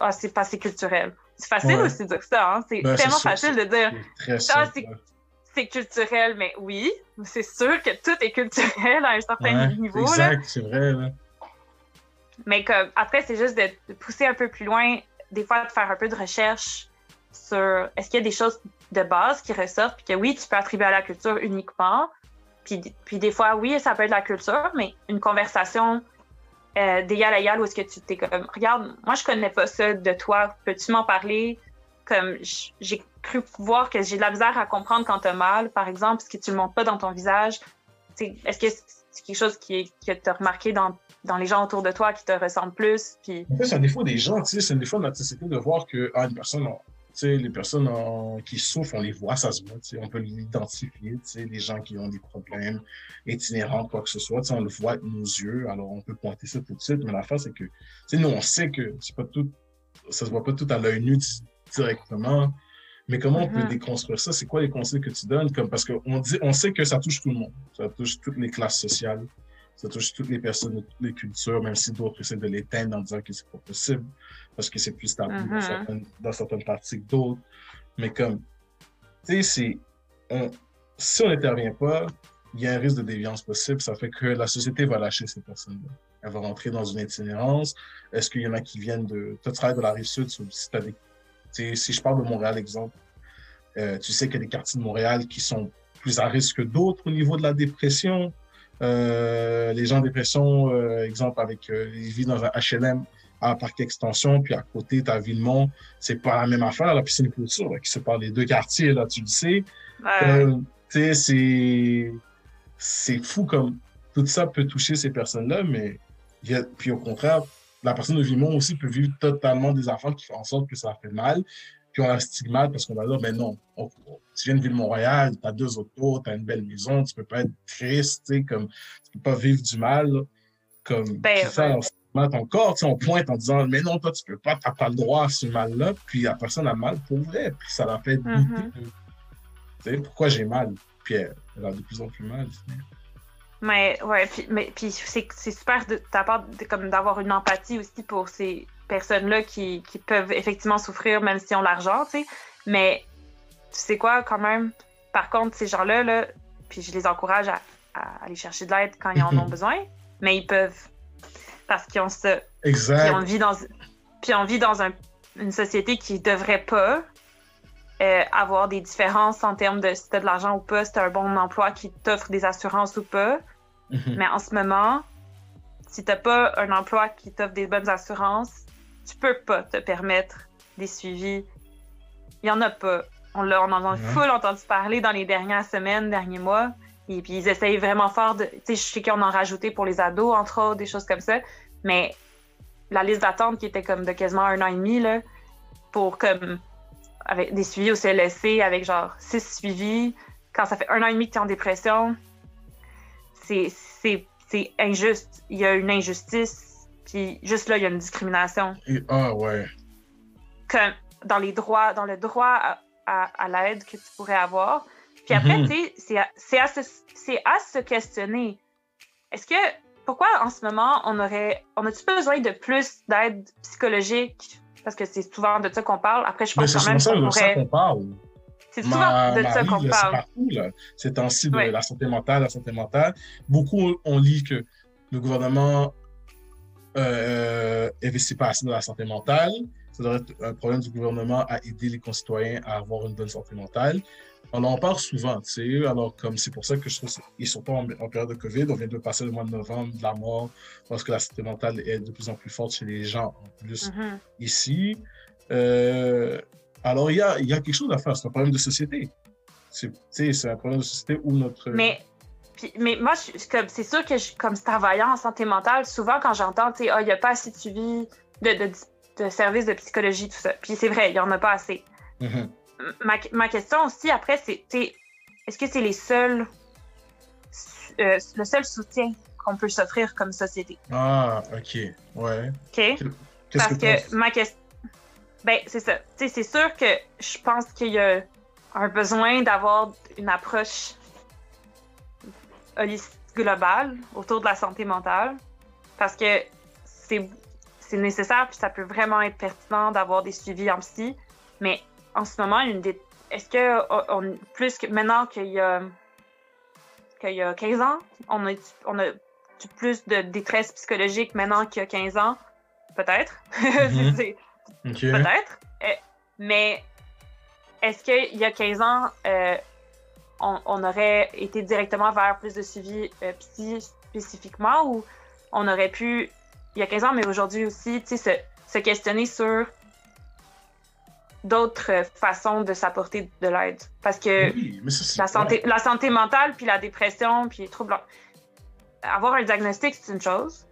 ah, c'est culturel. C'est facile aussi de dire ça, hein? C'est ben, tellement facile de dire ah, c'est culturel, mais oui, c'est sûr que tout est culturel à un certain niveau. Exact, c'est vrai. Là. Mais comme, après, c'est juste de, pousser un peu plus loin, des fois de faire un peu de recherche sur est-ce qu'il y a des choses de base qui ressortent, puis que oui, tu peux attribuer à la culture uniquement. Puis, puis des fois, oui, ça peut être la culture, mais une conversation euh, d'égal à égal où est-ce que tu t'es comme, regarde, moi je connais pas ça de toi, peux-tu m'en parler? Comme, j'ai cru voir que j'ai de la misère à comprendre quand tu as mal, par exemple, parce que tu le montres pas dans ton visage. Est-ce que c'est quelque chose qui, que tu remarqué dans, dans, les gens autour de toi qui te ressemblent plus? Puis... En fait, c'est un défaut des gens, c'est un défaut de notre société de voir que ah, une personne, les personnes qui souffrent, on les voit, ça se voit, on peut l'identifier, les gens qui ont des problèmes itinérants, quoi que ce soit, on le voit avec nos yeux, alors on peut pointer ça tout de suite, mais la face, c'est que nous, on sait que c'est pas tout, ça se voit pas tout à l'œil nu directement, mais comment on peut mm-hmm. déconstruire ça? C'est quoi les conseils que tu donnes? Comme, parce qu'on on sait que ça touche tout le monde. Ça touche toutes les classes sociales. Ça touche toutes les personnes de toutes les cultures, même si d'autres essaient de l'éteindre en disant que c'est pas possible parce que c'est plus tabou dans, mm-hmm. certaines, dans certaines pratiques d'autres. Mais comme, tu sais, si on n'intervient pas, il y a un risque de déviance possible. Ça fait que la société va lâcher ces personnes-là. Elle va rentrer dans une itinérance. Est-ce qu'il y en a qui viennent de. Toi, tu travailles de la rive sud. Si, si je parle de Montréal, exemple, euh, tu sais qu'il y a des quartiers de Montréal qui sont plus à risque que d'autres au niveau de la dépression. Euh, les gens en dépression, euh, exemple, avec, ils vivent dans un HLM à Parc Extension, puis à côté, tu as Villemont. C'est pas la même affaire, la piscine clôture, là, qui se parle des deux quartiers, là, tu le sais. tu sais, c'est fou comme tout ça peut toucher ces personnes-là, mais puis au contraire, la personne de Vimont aussi peut vivre totalement des enfants qui font en sorte que ça fait mal. Puis on a un stigmate parce qu'on va dire, mais non, tu viens de Ville-Montréal, tu as deux autos, tu as une belle maison, tu peux pas être triste, tu sais, comme, tu peux pas vivre du mal. Comme, ben, ça, on stigmate encore, on pointe en disant, mais non, toi, tu peux pas, tu n'as pas le droit à ce mal-là. Puis la personne a mal pour vrai, puis ça la fait mm pourquoi j'ai mal? Puis elle, a de plus en plus mal. Mais ouais, puis, mais, puis c'est, super de ta part comme d'avoir une empathie aussi pour ces personnes-là qui, qui, peuvent effectivement souffrir même si ont l'argent, tu sais. Mais tu sais quoi, quand même, par contre, ces gens-là, là, puis je les encourage à, aller chercher de l'aide quand ils en ont besoin, mais ils peuvent parce qu'ils ont ce. Exact. Puis on vit dans, puis on vit dans un, une société qui devrait pas euh, avoir des différences en termes de si tu as de l'argent ou pas, si tu as un bon emploi qui t'offre des assurances ou pas. Mhm. Mais en ce moment, si tu n'as pas un emploi qui t'offre des bonnes assurances, tu peux pas te permettre des suivis. Il n'y en a pas. On, l'a, on en a full entendu parler dans les dernières semaines, derniers mois. Et puis ils essayent vraiment fort de. Tu sais, je sais qu'on en rajouté pour les ados, entre autres, des choses comme ça. Mais la liste d'attente qui était comme de quasiment un an et demi, là, pour comme avec des suivis au CLSC avec genre six suivis. Quand ça fait un an et demi que tu es en dépression, c'est injuste. Il y a une injustice, puis juste là, il y a une discrimination. ah ouais. Comme dans les droits, dans le droit à, à, l'aide que tu pourrais avoir. Puis après, tu sais, c'est à, à, se questionner. Est-ce que pourquoi en ce moment on aurait on a-tu besoin de plus d'aide psychologique? Parce que c'est souvent de ça qu'on parle. Après, je pense quand même qu'on pourrait... qu'on parle. C'est souvent de ça qu'on parle. C'est partout, C'est ainsi de la santé mentale, la santé mentale. Beaucoup, on lit que le gouvernement euh, investit pas assez dans la santé mentale. Ça devrait être un problème du gouvernement à aider les concitoyens à avoir une bonne santé mentale. On en parle souvent, tu sais. Alors, comme c'est pour ça que je trouve, et surtout en, en, période de COVID, on vient de passer le mois de novembre de la mort, parce que la santé mentale est de plus en plus forte chez les gens, en plus mm-hmm. ici. Euh, alors, il y a, y a, quelque chose à faire. C'est un problème de société. C'est un problème de société où notre. Mais, mais moi, c'est sûr que je, comme travaillant en santé mentale, souvent quand j'entends, tu sais, ah, il n'y a pas assez de suivi de, de, de services de psychologie, tout ça. Puis c'est vrai, il n'y en a pas assez. Mm-hmm ma, question aussi, après, c'est est-ce que c'est les seuls, euh, le seul soutien qu'on peut s'offrir comme société? Ah, OK. Ouais. OK? Parce que, ma question. Ben, c'est ça. c'est sûr que je pense qu'il y a un besoin d'avoir une approche globale autour de la santé mentale parce que c'est nécessaire puis ça peut vraiment être pertinent d'avoir des suivis en psy, mais en ce moment, une des... est-ce que on, plus que maintenant qu'il y a qu'il y a 15 ans, on a, on a plus de détresse psychologique maintenant qu'il y a 15 ans? Peut-être. Mhm. Peut-être. Eh, mais est-ce qu'il y a 15 ans, euh, on, aurait été directement vers plus de suivi euh, psy spécifiquement ou on aurait pu, il y a 15 ans, mais aujourd'hui aussi, se, se questionner sur d'autres façons de s'apporter de l'aide. Parce que la, santé, la santé mentale, puis la dépression, puis les troubles... Avoir un diagnostic, c'est une chose.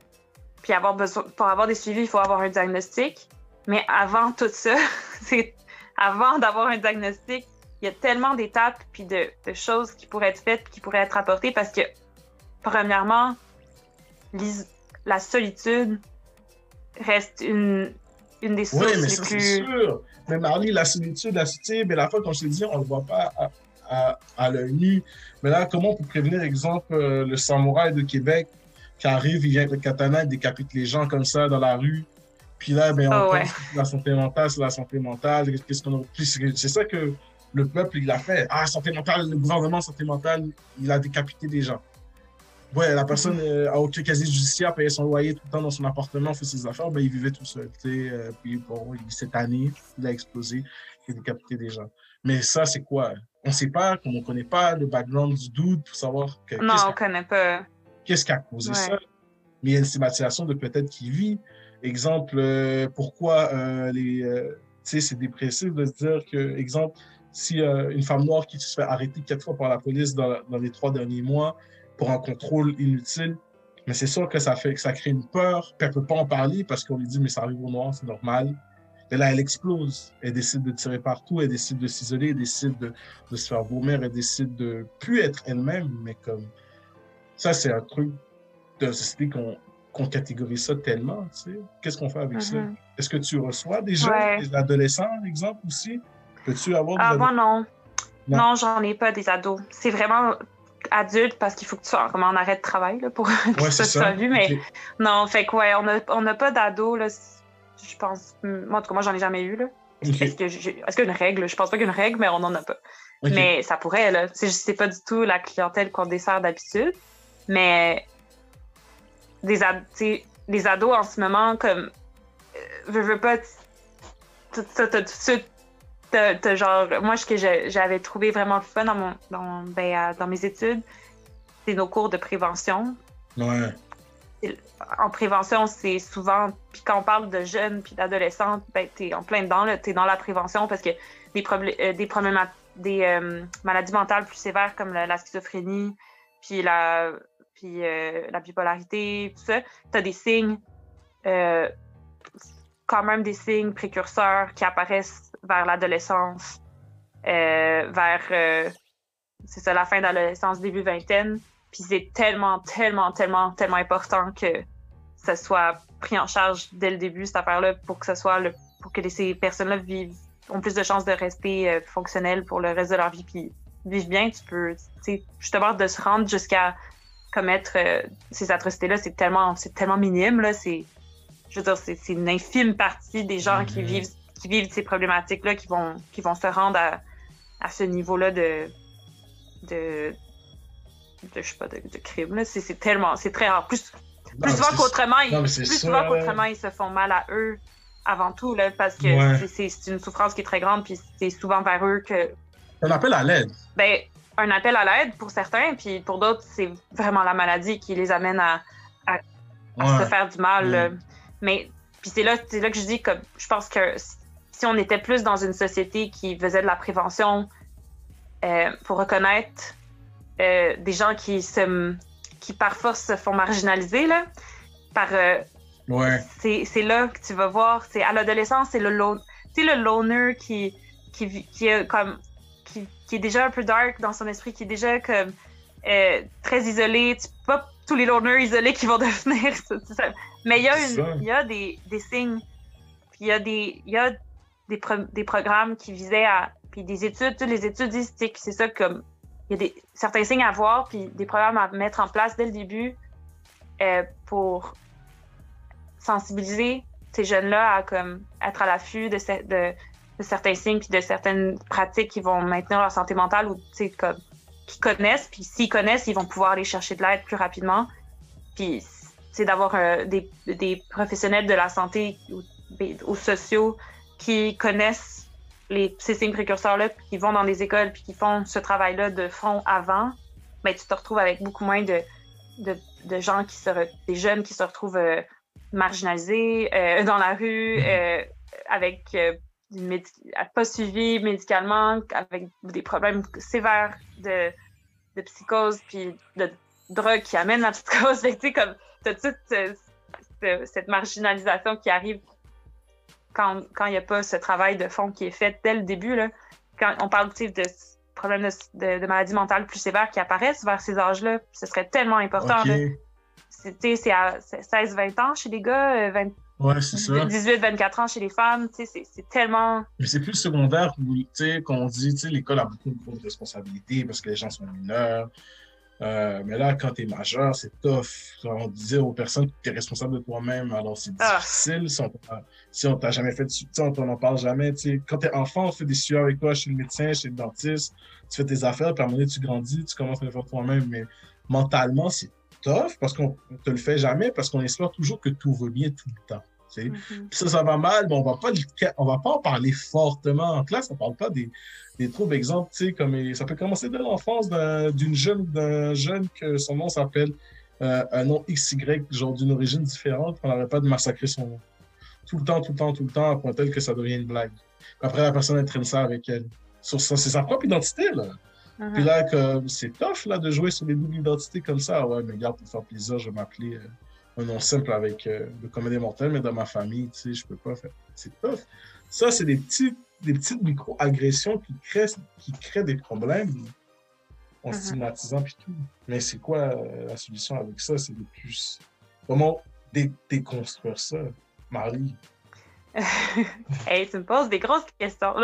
Puis avoir besoin, pour avoir des suivis, il faut avoir un diagnostic. Mais avant tout ça, c'est avant d'avoir un diagnostic, il y a tellement d'étapes puis de, de, choses qui pourraient être faites, qui pourraient être apportées parce que, premièrement, la solitude reste une, une des sources mais les plus. Sûr. Mais Marley, la solitude, la solitude, mais la fois, comme je te dis, on ne le voit pas à, à, à l'œil nu. Mais là, comment pour prévenir, exemple, euh, le samouraï de Québec qui arrive, il vient avec le katana, il décapite les gens comme ça dans la rue. Puis là, ben, on oh, pense que la santé mentale, c'est la santé mentale. Qu'est-ce qu'on a... C'est ça que le peuple, il l'a fait. Ah, santé mentale, le gouvernement santé mentale, il a décapité des gens. Ouais, la personne euh, a aucun casier judiciaire, payait son loyer tout le temps dans son appartement, fait ses affaires, ben, il vivait tout seul. Euh, puis bon, cette année, il a explosé, il a décapité des gens. Mais ça, c'est quoi? On ne sait pas, comme on ne connaît pas le background du doute pour savoir que, non, on ne connaît pas. Qu'est-ce qui a causé ça? Mais il y a une stigmatisation de peut-être qui vit. Exemple, euh, pourquoi euh, les, euh, c'est dépressif de se dire que, exemple, si une femme noire qui se fait arrêter quatre fois par la police dans, dans les trois derniers mois pour un contrôle inutile, mais c'est sûr que ça fait que ça crée une peur, puis elle peut pas en parler parce qu'on lui dit mais ça arrive aux noirs, c'est normal. Et là, elle explose. Elle décide de tirer partout, elle décide de s'isoler, elle décide de, de, se faire vomir, elle décide de plus être elle-même, mais comme ça, c'est un truc de société qu'on qu'on catégorise ça tellement, tu sais. Qu'est-ce qu'on fait avec ça? Mm-hmm. Est-ce que tu reçois des gens, des adolescents, par exemple, aussi? Peux-tu avoir des ah, moi, non. Non, j'en ai pas des ados. C'est vraiment adulte parce qu'il faut que tu sois en arrêt de travail là, pour que ça soit vu. Mais non, fait que ouais, on n'a pas d'ados, là. Je pense. Moi, en tout cas, moi, j'en ai jamais eu, là. Est-ce qu'il y a une règle? Je pense pas qu'il y a une règle, mais on n'en a pas. Mais ça pourrait, là. C'est pas du tout la clientèle qu'on dessert d'habitude. Mais des, ad, les ados en ce moment, comme, euh, veux, veux pas, ça, tout de suite, t'as, genre, moi, ce que j'avais trouvé vraiment le fun dans, mon, dans, ben, dans mes études, c'est nos cours de prévention. Ouais. En prévention, c'est souvent, puis quand on parle de jeunes puis d'adolescents, ben, t'es en plein dedans, t'es dans la prévention parce que des, problèmes, euh, des problèmes, des euh, maladies mentales plus sévères comme la schizophrénie, puis la puis euh, la bipolarité, tout ça, tu as des signes, quand même des signes précurseurs qui apparaissent vers l'adolescence, euh, vers, c'est ça, la fin de l'adolescence, début vingtaine. Puis c'est tellement, tellement, tellement, tellement important que ça soit pris en charge dès le début, cette affaire-là, pour que ce soit le, pour que ces personnes-là vivent, ont plus de chances de rester fonctionnelles pour le reste de leur vie, puis vivent bien. Tu peux, justement, de se rendre jusqu'à commettre euh, ces atrocités-là, c'est tellement, c'est tellement minime. Là, c'est, je veux dire, c'est, une infime partie des gens qui, mhm. vivent, qui vivent ces problématiques-là qui vont, qui vont se rendre à, à ce niveau-là de, de, de, je sais pas, de, crime. C'est, tellement, c'est très rare. Plus, plus souvent qu'autrement, ils, plus souvent qu'autrement, ils se font mal à eux avant tout, là, parce que c'est, une souffrance qui est très grande, puis c'est souvent vers eux que. On appelle à l'aide. Ben, un appel à l'aide pour certains, puis pour d'autres, c'est vraiment la maladie qui les amène à, se faire du mal. Mais puis c'est là, là que je dis que je pense que si on était plus dans une société qui faisait de la prévention euh, pour reconnaître euh, des gens qui se qui parfois se font marginaliser là, par euh, ouais. c'est là que tu vas voir, c'est à l'adolescence, c'est le, le loner qui, qui, qui est comme qui, est déjà un peu dark dans son esprit, qui est déjà comme très isolé. Tu pas tous les loners isolés qui vont devenir. Mais il y a, une, y a des, des, signes, puis il y a des, y a des, des programmes qui visaient à. Puis des études, toutes les études disent que c'est ça comme. Il y a des, certains signes à voir, puis des programmes à mettre en place dès le début euh, pour sensibiliser ces jeunes-là à comme être à l'affût de, de, de certains signes puis de certaines pratiques qui vont maintenir leur santé mentale ou comme qui connaissent puis s'ils connaissent ils vont pouvoir aller chercher de l'aide plus rapidement puis c'est d'avoir euh, des, des, professionnels de la santé ou, sociaux qui connaissent les, ces signes précurseurs là puis qui vont dans des écoles puis qui font ce travail là de front avant mais ben, tu te retrouves avec beaucoup moins de, de, de gens qui se des jeunes qui se retrouvent euh, marginalisés euh, dans la rue mm-hmm. avec pas suivi médicalement, avec des problèmes sévères de, de psychose, puis de drogue qui amène la psychose. tu sais, comme, t'as toute cette marginalisation qui arrive quand il n'y a pas ce travail de fond qui est fait dès le début. Là. Quand on parle de problèmes de, de, maladies mentales plus sévères qui apparaissent vers ces âges-là, ce serait tellement important. C'est à 16-20 ans chez les gars, 20, euh, Ouais. 18-24 ans chez les femmes, c'est tellement. Mais c'est plus secondaire où, qu'on dit, l'école a beaucoup de responsabilités parce que les gens sont mineurs. Euh, mais là, quand tu es majeur, c'est tough. on disait aux personnes que tu es responsable de toi-même, alors c'est ah. difficile si on t'a jamais fait de on t'en parle jamais. Quand tu es enfant, on fait des suivis avec toi chez le médecin, chez le dentiste, tu fais tes affaires, puis à un moment donné, tu grandis, tu commences à le faire toi-même. Mais mentalement, c'est tough parce qu'on te le fait jamais, parce qu'on espère toujours que tout va bien tout le temps. Mm-hmm. Ça, ça va mal, mais on va pas on va pas en parler fortement en classe. On parle pas des, des troubles. Exemple, comme ça peut commencer dès l'enfance d'une jeune, d'un jeune que son nom s'appelle euh, un nom XY, genre d'une origine différente. On n'arrête pas de massacrer son nom. Tout le temps, tout le temps, tout le temps, à point tel que ça devient une blague. après, la personne entraîne ça avec elle. Sur ça, c'est sa propre identité, là. Mm-hmm. Puis là, c'est tough, là, de jouer sur des doubles identités comme ça. Ouais, mais regarde, pour faire plaisir, je vais m'appeler. Euh, un nom simple avec euh, le comédie mortel, mais dans ma famille, tu sais, je peux pas faire. C'est tough. Ça, c'est des, petits, des petites micro-agressions qui créent, qui créent des problèmes en uh-huh. stigmatisant puis tout. Mais c'est quoi euh, la solution avec ça? C'est de plus. Comment déconstruire ça, Marie? hey, tu me poses des grosses questions.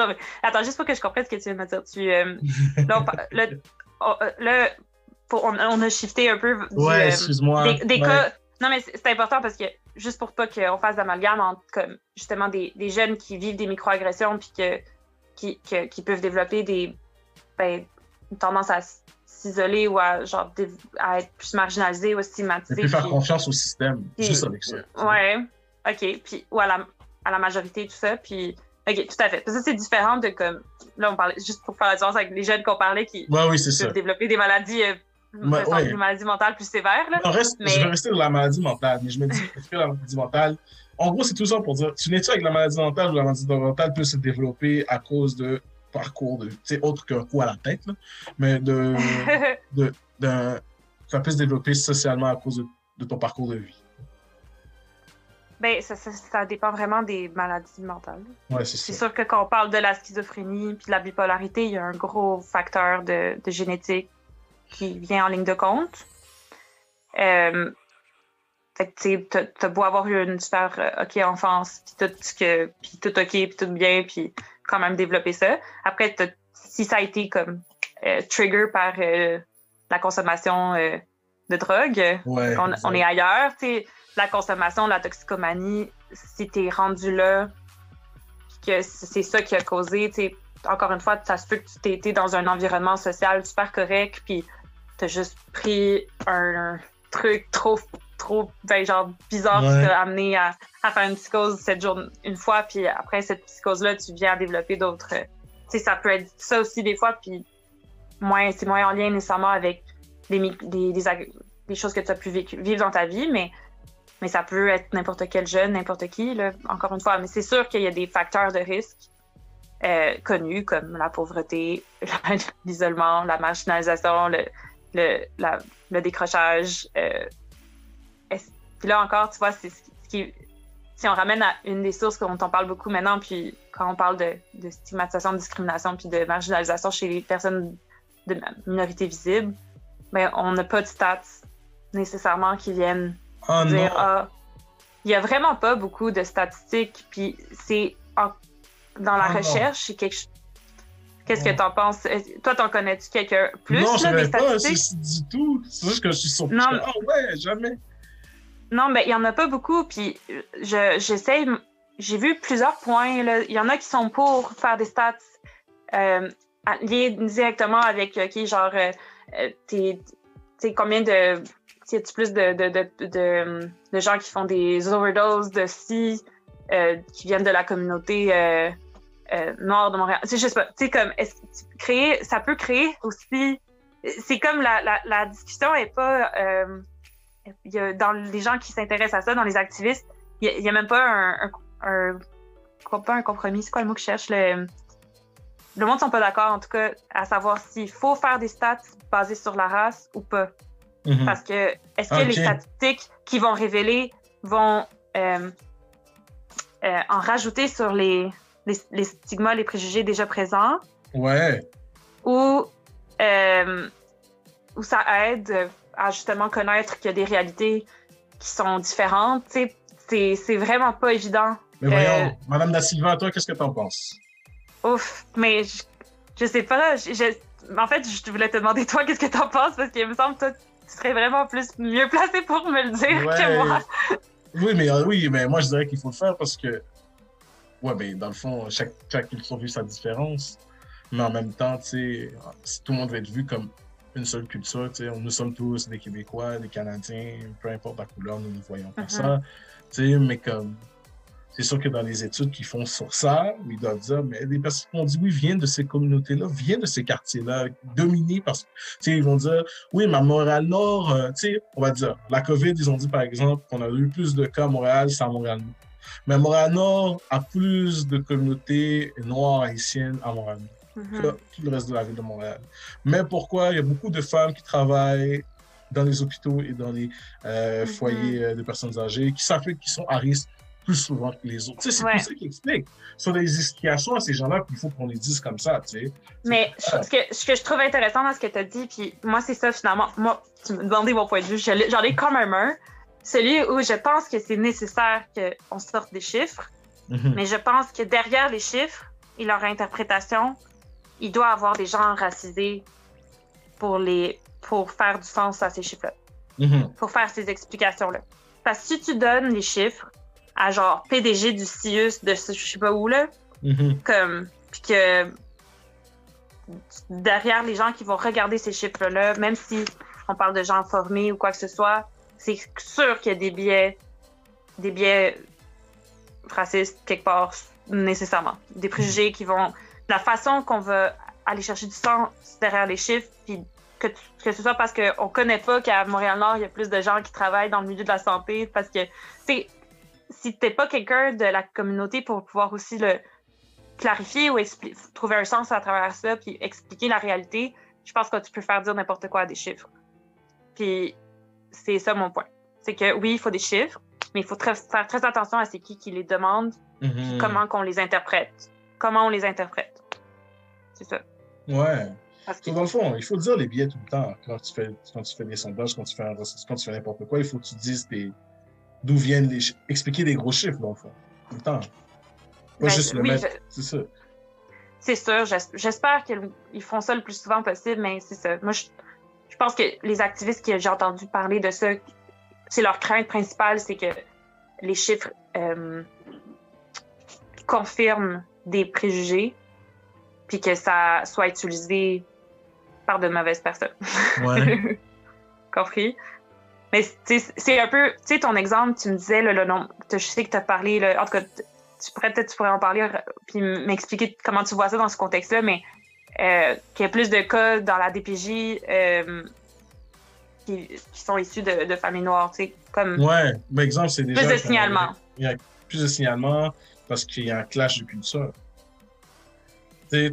attends, juste pour que je comprenne ce que tu viens de me dire. Tu, euh, le, oh, le, on, a shifté un peu ouais, excuse-moi. des, cas non, mais c'est important parce que juste pour pas qu'on fasse d'amalgame entre comme, justement des, des, jeunes qui vivent des microagressions puis que, qui, qui peuvent développer des ben, une tendance à s'isoler ou à, genre, à être plus marginalisés ou stigmatisés. Et puis faire confiance au système, juste avec ça. Ouais, OK. Puis, ou à la, à la majorité, tout ça. Puis, OK, tout à fait. Ça, c'est différent de comme. Là, on parlait, juste pour faire la différence avec les jeunes qu'on parlait qui ouais, oui, peuvent développer des maladies euh, ouais. une maladie mentale plus sévère. Là. Reste, Je vais rester dans la maladie mentale, mais je me dis, est-ce que la maladie mentale, en gros, c'est tout ça pour dire, tu n'es-tu avec la maladie mentale ou la maladie mentale peut se développer à cause de parcours de, tu sais, autre qu'un coup à la tête, là, mais de, de, de, ça peut se développer socialement à cause de, de ton parcours de vie. Ben, ça, ça, ça, dépend vraiment des maladies mentales. Ouais, c'est C'est sûr que quand on parle de la schizophrénie puis de la bipolarité, il y a un gros facteur de, de génétique qui vient en ligne de compte. Euh, fait que, tu t'as beau avoir eu une super euh, OK enfance, puis tout, que, puis tout OK, puis tout bien, puis quand même développer ça. Après, si ça a été comme euh, trigger par euh, la consommation de drogue, on, est ailleurs. sais la consommation, la toxicomanie, si t'es rendu là, que c'est ça qui a causé, encore une fois, ça se peut que tu t'es été dans un environnement social super correct, puis t'as juste pris un, truc trop, trop, ben, genre bizarre qui t'a amené à, faire une psychose cette journée une fois, puis après cette psychose-là, tu viens à développer d'autres. Tu sais, ça peut être ça aussi des fois, puis moins, c'est moins en lien nécessairement avec des, des, des, choses que tu as pu vivre dans ta vie, mais, mais ça peut être n'importe quel jeune, n'importe qui, là, encore une fois. Mais c'est sûr qu'il y a des facteurs de risque euh, connus comme la pauvreté, l'isolement, la marginalisation, le, le, le décrochage. Euh, puis là encore, tu vois, c'est ce qui, si on ramène à une des sources dont on parle beaucoup maintenant, puis quand on parle de, stigmatisation, de discrimination, puis de marginalisation chez les personnes de minorité visible, mais ben, on n'a pas de stats nécessairement qui viennent oh dire ah, il y a vraiment pas beaucoup de statistiques, puis c'est dans la oh recherche, c'est quelque chose Qu'est-ce que tu en penses? Toi, t'en connais-tu quelqu'un plus? Non, je ne pas du tout. C'est juste que je suis surpris. Non, ah ouais, jamais. Non, mais il n'y en a pas beaucoup. Puis j'essaie. J'ai vu plusieurs points. Il y en a qui sont pour faire des stats euh, liés directement avec euh, qui, genre, euh, t'es, combien de. Y a plus de, de, de, de, gens qui font des overdoses de si qui viennent de la communauté euh, de Montréal. C'est juste pas. Tu sais, comme, créer, ça peut créer aussi. C'est comme la, la, la, discussion est pas. Euh, y a, dans les gens qui s'intéressent à ça, dans les activistes, il n'y a, même pas un, un, un, pas un compromis, c'est quoi le mot que je cherche? Le, le monde sont pas d'accord, en tout cas, à savoir s'il faut faire des stats basées sur la race ou pas. Mm-hmm. Parce que est-ce que les statistiques qui vont révéler vont euh, euh, en rajouter sur les, les, stigmas, les préjugés déjà présents. Ouais. Ou, euh, où ça aide à justement connaître qu'il y a des réalités qui sont différentes. C'est vraiment pas évident. Mais voyons, euh, Madame Da Silva, toi, qu'est-ce que tu en penses? Ouf, mais je, sais pas. en fait, je voulais te demander, toi, qu'est-ce que t'en penses? Parce qu'il me semble que toi, tu serais vraiment plus mieux placé pour me le dire que moi. Oui, mais, euh, oui, mais moi, je dirais qu'il faut le faire parce que, ouais, mais dans le fond, chaque, chaque culture vit sa différence. Mais en même temps, tu sais, si tout le monde va être vu comme une seule culture, tu sais, nous sommes tous des Québécois, des Canadiens, peu importe la couleur, nous nous voyons comme Mhm. ça. Tu sais, mais comme, c'est sûr que dans les études qu'ils font sur ça, ils doivent dire, mais les personnes qui ont dit oui viennent de ces communautés-là, viennent de ces quartiers-là, dominés par, tu sais, ils vont dire, oui, mais à Montréal-Nord, euh, tu sais, on va dire, la COVID, ils ont dit par exemple qu'on a eu plus de cas à Montréal, c'est à Montréal-Nord. Mais Montréal-Nord a plus de communautés noires haïtiennes à Montréal-Nord Mhm. que tout le reste de la ville de Montréal. Mais pourquoi? Il y a beaucoup de femmes qui travaillent dans les hôpitaux et dans les euh, Mhm. foyers euh, de personnes âgées, qui savent qu'ils sont à risque plus souvent que les autres. C'est Ouais. tout ça qui explique. Sur des explications à ces gens-là, puis il faut qu'on les dise comme ça, tu sais. Mais ce, que, ce que je trouve intéressant dans ce que tu as dit, puis moi, c'est ça finalement. Moi, tu me demandais mon point de vue, j'en ai comme un un. Celui où je pense que c'est nécessaire qu'on sorte des chiffres, Mhm. mais je pense que derrière les chiffres et leur interprétation, il doit y avoir des gens racisés pour, les, pour faire du sens à ces chiffres-là, Mhm. pour faire ces explications-là. Parce que si tu donnes les chiffres à genre PDG du CIUS de ce- je sais pas où, là, Mhm. comme puis que derrière les gens qui vont regarder ces chiffres-là, même si on parle de gens formés ou quoi que ce soit, c'est sûr qu'il y a des biais, des biais racistes quelque part nécessairement, des préjugés qui vont, la façon qu'on va aller chercher du sens derrière les chiffres, puis que, que ce soit parce qu'on connaît pas qu'à Montréal-Nord, il y a plus de gens qui travaillent dans le milieu de la santé, parce que, tu si t'es pas quelqu'un de la communauté pour pouvoir aussi le clarifier ou trouver un sens à travers ça, puis expliquer la réalité, je pense que tu peux faire dire n'importe quoi à des chiffres. Puis c'est ça mon point. C'est que oui, il faut des chiffres, mais il faut très- faire très attention à c'est qui qui les demande, Mhm. comment qu'on les interprète. Comment on les interprète. C'est ça. Ouais. Parce que- dans le fond, il faut dire les billets tout le temps. Quand tu fais, quand tu fais des sondages, quand tu fais, un, quand tu fais n'importe quoi, il faut que tu dises d'où viennent les chiffres. Expliquer des gros chiffres, dans le fond. Tout le temps. Pas Ben, juste le oui, mettre. je- C'est ça. C'est sûr, j'es- j'espère qu'ils ils font ça le plus souvent possible, mais c'est ça. Moi, je, je pense que les activistes que j'ai entendu parler de ça, c'est leur crainte principale, c'est que les chiffres euh, confirment des préjugés, puis que ça soit utilisé par de mauvaises personnes. Ouais. Compris? Mais c'est un peu, tu sais, ton exemple, tu me disais, là, le nom, je sais que tu as parlé, là, en tout cas, tu pourrais peut-être tu pourrais en parler, euh, puis m'expliquer comment tu vois ça dans ce contexte-là, mais qu'il y a plus de cas dans la DPJ euh, qui, qui sont issus de, de familles noires, tu sais, comme Ouais. Par exemple, c'est déjà. plus de signalements. Il y a plus de signalements parce qu'il y a un clash de culture.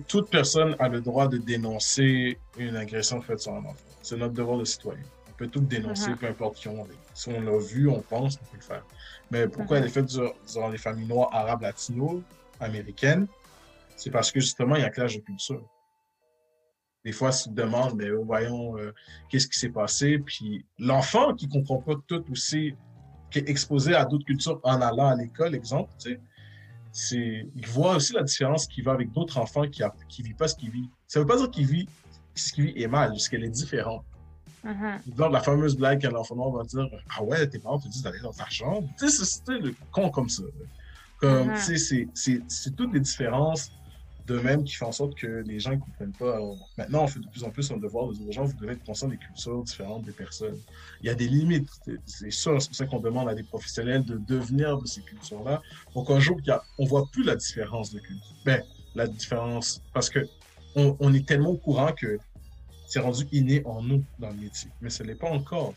Toute personne a le droit de dénoncer une agression faite sur un enfant. C'est notre devoir de citoyen. On peut tout dénoncer, Mhm. peu importe qui on est. Si on l'a vu, on pense, on peut le faire. Mais pourquoi Mhm. elle est faite durant les familles noires, arabes, latino, américaines? C'est parce que justement, il y a un clash de culture. Des fois, tu te demandes, mais oh, voyons, euh, qu'est-ce qui s'est passé? Puis l'enfant qui comprend pas tout aussi, qui est exposé à d'autres cultures en allant à l'école, exemple, tu sais, c'est, il voit aussi la différence qu'il va avec d'autres enfants qui ne qui vivent pas ce qu'il vit. Ça veut pas dire qu'il vit ce qu'il vit est mal, parce qu'elle est différente. Mhm. Donc, la fameuse blague qu'un enfant noir va dire Ah ouais, tes parents te disent d'aller dans ta chambre. Tu sais, c'est- c'est le con comme ça. Comme, Mhm. tu sais, c'est- c'est c'est toutes les différences de même qui font en sorte que les gens ne comprennent pas. Alors, maintenant, on fait de plus en plus un devoir de dire aux gens vous devez être conscient des cultures différentes des personnes. Il y a des limites, c'est- sûr. C'est pour ça qu'on demande à des professionnels de devenir de ces cultures-là. Donc, un jour, on ne voit plus la différence de culture. Ben, la différence, parce que on, on est tellement au courant que c'est rendu inné en nous dans le métier. Mais ce n'est pas encore.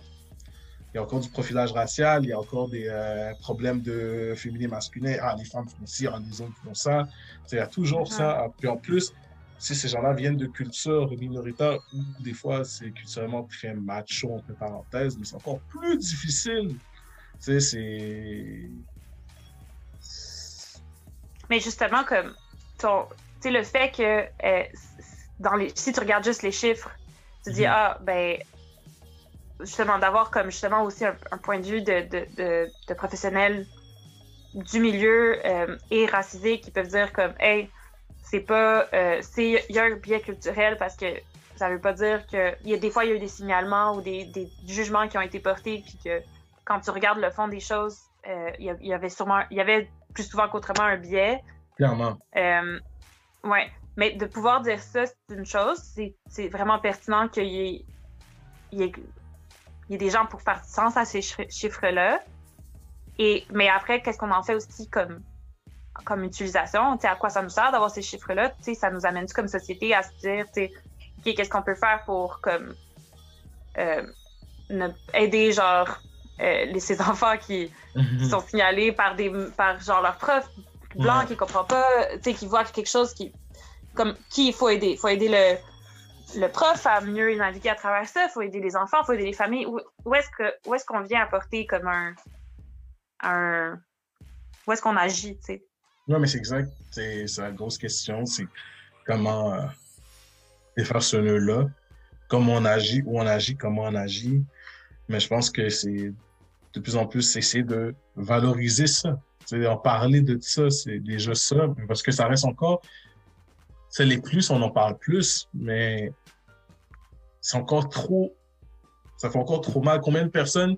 Il y a encore du profilage racial, il y a encore des euh, problèmes de féminin masculin. Ah, les femmes font ci, ah, les hommes font ça. Il y a toujours ça. Puis en plus, si ces gens-là viennent de cultures minoritaires où des fois c'est culturellement très macho, entre parenthèses, mais c'est encore plus difficile. Tu sais, c'est. Mais justement, comme ton, tu sais, le fait que euh, dans les, si tu regardes juste les chiffres, tu dis Mhm. ah ben justement d'avoir comme justement aussi un, un point de vue de, de, de, de professionnels du milieu euh, et racisés qui peuvent dire comme hey c'est pas euh, c'est il y a un biais culturel parce que ça veut pas dire que. Il y a des fois, il y a eu des signalements ou des, des jugements qui ont été portés, puis que quand tu regardes le fond des choses, euh, il y avait sûrement. Il y avait plus souvent qu'autrement un biais. Clairement. Ouais. Mais de pouvoir dire ça, c'est une chose. C'est vraiment pertinent qu'il y, ait, il y, ait, il y ait des gens pour faire sens à ces chiffres-là. Et, mais après, qu'est-ce qu'on en fait aussi comme, comme utilisation? à quoi ça nous sert d'avoir ces chiffres-là? Ça nous amène comme société à se dire, OK, qu'est-ce qu'on peut faire pour comme, euh, aider genre euh, ces enfants qui, qui, sont signalés par des par genre leur prof blanc qui comprend pas, qui voit quelque chose qui comme qui il faut aider? Il faut aider le, le prof à mieux naviguer à travers ça. Il faut aider les enfants, il faut aider les familles. Où, où est-ce qu'on vient apporter comme un, un où est-ce qu'on agit, tu sais? Non, mais c'est exact. C'est la grosse question. C'est comment euh, défaire ce nœud-là. Comment on agit, où on agit, comment on agit. Mais je pense que c'est de plus en plus essayer de valoriser ça. C'est en parler de ça, c'est déjà ça, parce que ça reste encore c'est les plus, on en parle plus, mais c'est encore trop. Ça fait encore trop mal. Combien de personnes,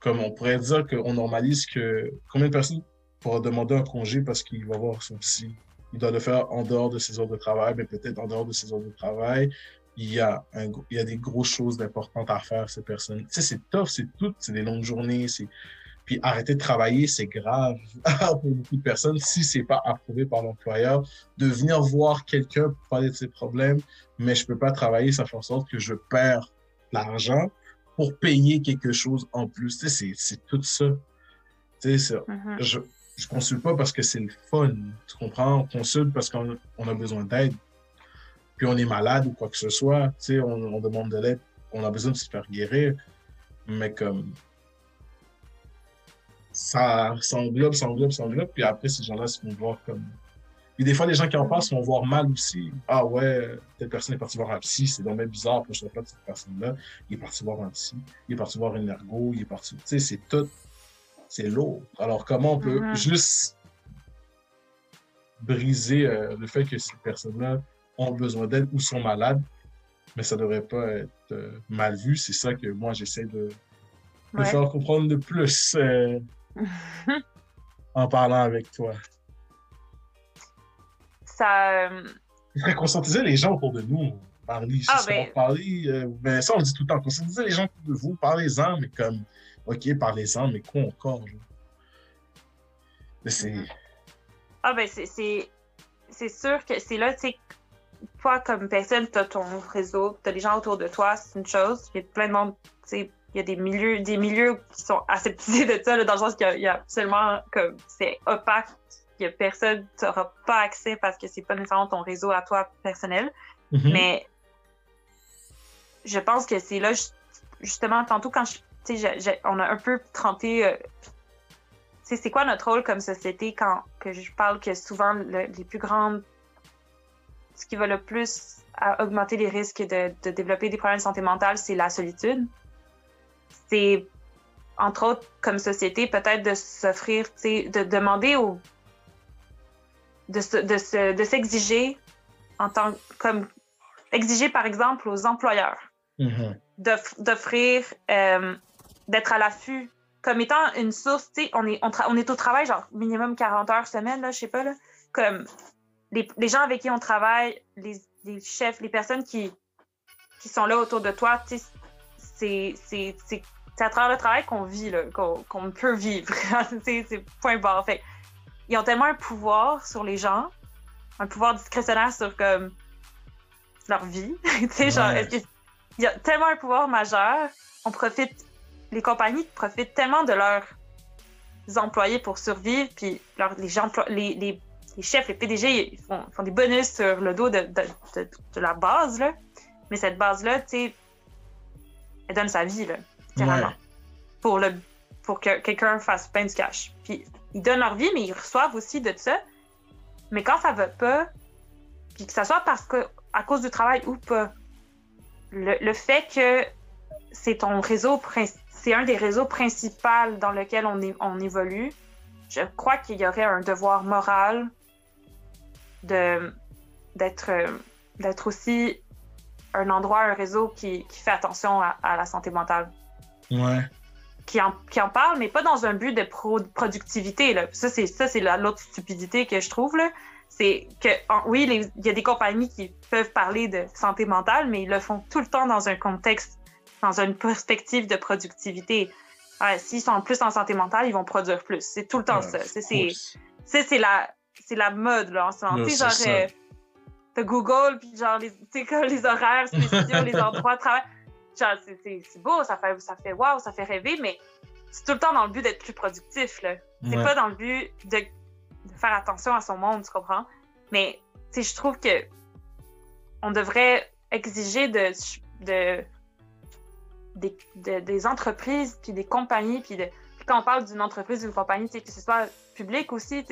comme on pourrait dire qu'on normalise que. Combien de personnes pourraient demander un congé parce qu'il va voir son psy? Il doit le faire en dehors de ses heures de travail, mais peut-être en dehors de ses heures de travail. Il y a, un, il y a des grosses choses importantes à faire, ces personnes. Tu sais, c'est tough, c'est tout, c'est des longues journées, c'est puis arrêter de travailler, c'est grave pour beaucoup de personnes si c'est pas approuvé par l'employeur. De venir voir quelqu'un pour parler de ses problèmes, mais je peux pas travailler, ça fait en sorte que je perds l'argent pour payer quelque chose en plus. Tu sais, c'est tout ça. Tu sais, mm-hmm. je, je consulte pas parce que c'est le fun. Tu comprends? On consulte parce qu'on a besoin d'aide. Puis on est malade ou quoi que ce soit. Tu sais, on, on demande de l'aide. On a besoin de se faire guérir. Mais comme ça, ça englobe, ça englobe, ça englobe, puis après, ces gens-là se font voir comme. Puis des fois, les gens qui en parlent se vont voir mal aussi. Ah ouais, telle personne est partie voir un psy, c'est dommage bizarre, pour je ne pas de cette personne-là. Il est parti voir un psy, il est parti voir un ergo, il est parti. Tu sais, c'est tout. C'est lourd. Alors, comment on peut mm-hmm. juste briser euh, le fait que ces personnes-là ont besoin d'aide ou sont malades, mais ça ne devrait pas être euh, mal vu. C'est ça que moi, j'essaie de, de faire comprendre de plus. Euh, en parlant avec toi? Ça. Euh, conscientiser les gens autour de nous. Parler, ah, ben... parler, euh, ben, ça, on le dit tout le temps. Conscientiser les gens autour de vous, parlez-en, mais comme, OK, parlez-en, mais quoi encore? Mais c'est. Ah, ben, c'est. C'est sûr que c'est là, tu sais, toi, comme personne, tu as ton réseau, tu as les gens autour de toi, c'est une chose. Il y a plein de monde, tu sais, il y a des milieux, des milieux qui sont aseptisés de ça, dans le sens qu'il y, a absolument comme c'est opaque, il y a personne, tu n'auras pas accès parce que c'est pas nécessairement ton réseau à toi personnel. Mm-hmm. Mais je pense que c'est là, justement, tantôt quand je, on a un peu trempé. Euh, c'est quoi notre rôle comme société quand que je parle que souvent les plus grandes. Ce qui va le plus à augmenter les risques de, de développer des problèmes de santé mentale, c'est la solitude c'est, entre autres, comme société, peut-être de s'offrir, de demander aux. de, s'exiger en tant comme exiger par exemple aux employeurs mm-hmm. d'offrir euh, d'être à l'affût comme étant une source tu sais on est on, est au travail genre minimum 40 heures semaine là je sais pas là comme les, gens avec qui on travaille les, les, chefs les personnes qui qui sont là autour de toi tu sais c'est à travers le travail qu'on vit, qu'on peut vivre. c'est point barre. Fait, ils ont tellement un pouvoir sur les gens, un pouvoir discrétionnaire sur comme leur vie. genre, il y a tellement un pouvoir majeur. On profite, les compagnies profitent tellement de leurs employés pour survivre, puis les, gens, les, les, chefs, les PDG, ils font, font, des bonus sur le dos de, de, de, la base, là. Mais cette base-là, tu sais, elle donne sa vie, là pour, le, pour que quelqu'un fasse plein de cash. Puis ils donnent leur vie, mais ils reçoivent aussi de ça. Mais quand ça va pas, puis que ça soit parce que à cause du travail ou pas, le, fait que c'est ton réseau, c'est un des réseaux principaux dans lequel on, on évolue, je crois qu'il y aurait un devoir moral de d'être d'être aussi un endroit, un réseau qui, qui fait attention à, à, la santé mentale. Ouais. Qui en, qui en parle, mais pas dans un but de pro, productivité. Là. Ça, c'est ça, c'est l'autre stupidité que je trouve. Là. C'est que, en, oui, il y a des compagnies qui peuvent parler de santé mentale, mais ils le font tout le temps dans un contexte, dans une perspective de productivité. Ouais, S'ils sont plus en santé mentale, ils vont produire plus. C'est tout le temps Ouais, ça. C'est c'est la, la mode là, en ce moment. T'as Google, puis genre, les, comme les horaires spéciaux, les endroits de travail. Genre, c'est- beau, ça fait, ça fait wow, ça fait rêver, mais c'est tout le temps dans le but d'être plus productif. là. C'est Ouais. pas dans le but de, de faire attention à son monde, tu comprends? Mais, tu sais, je trouve que on devrait exiger de, de, des, de- des entreprises, puis des compagnies, puis de, quand on parle d'une entreprise, d'une compagnie, que ce soit public aussi,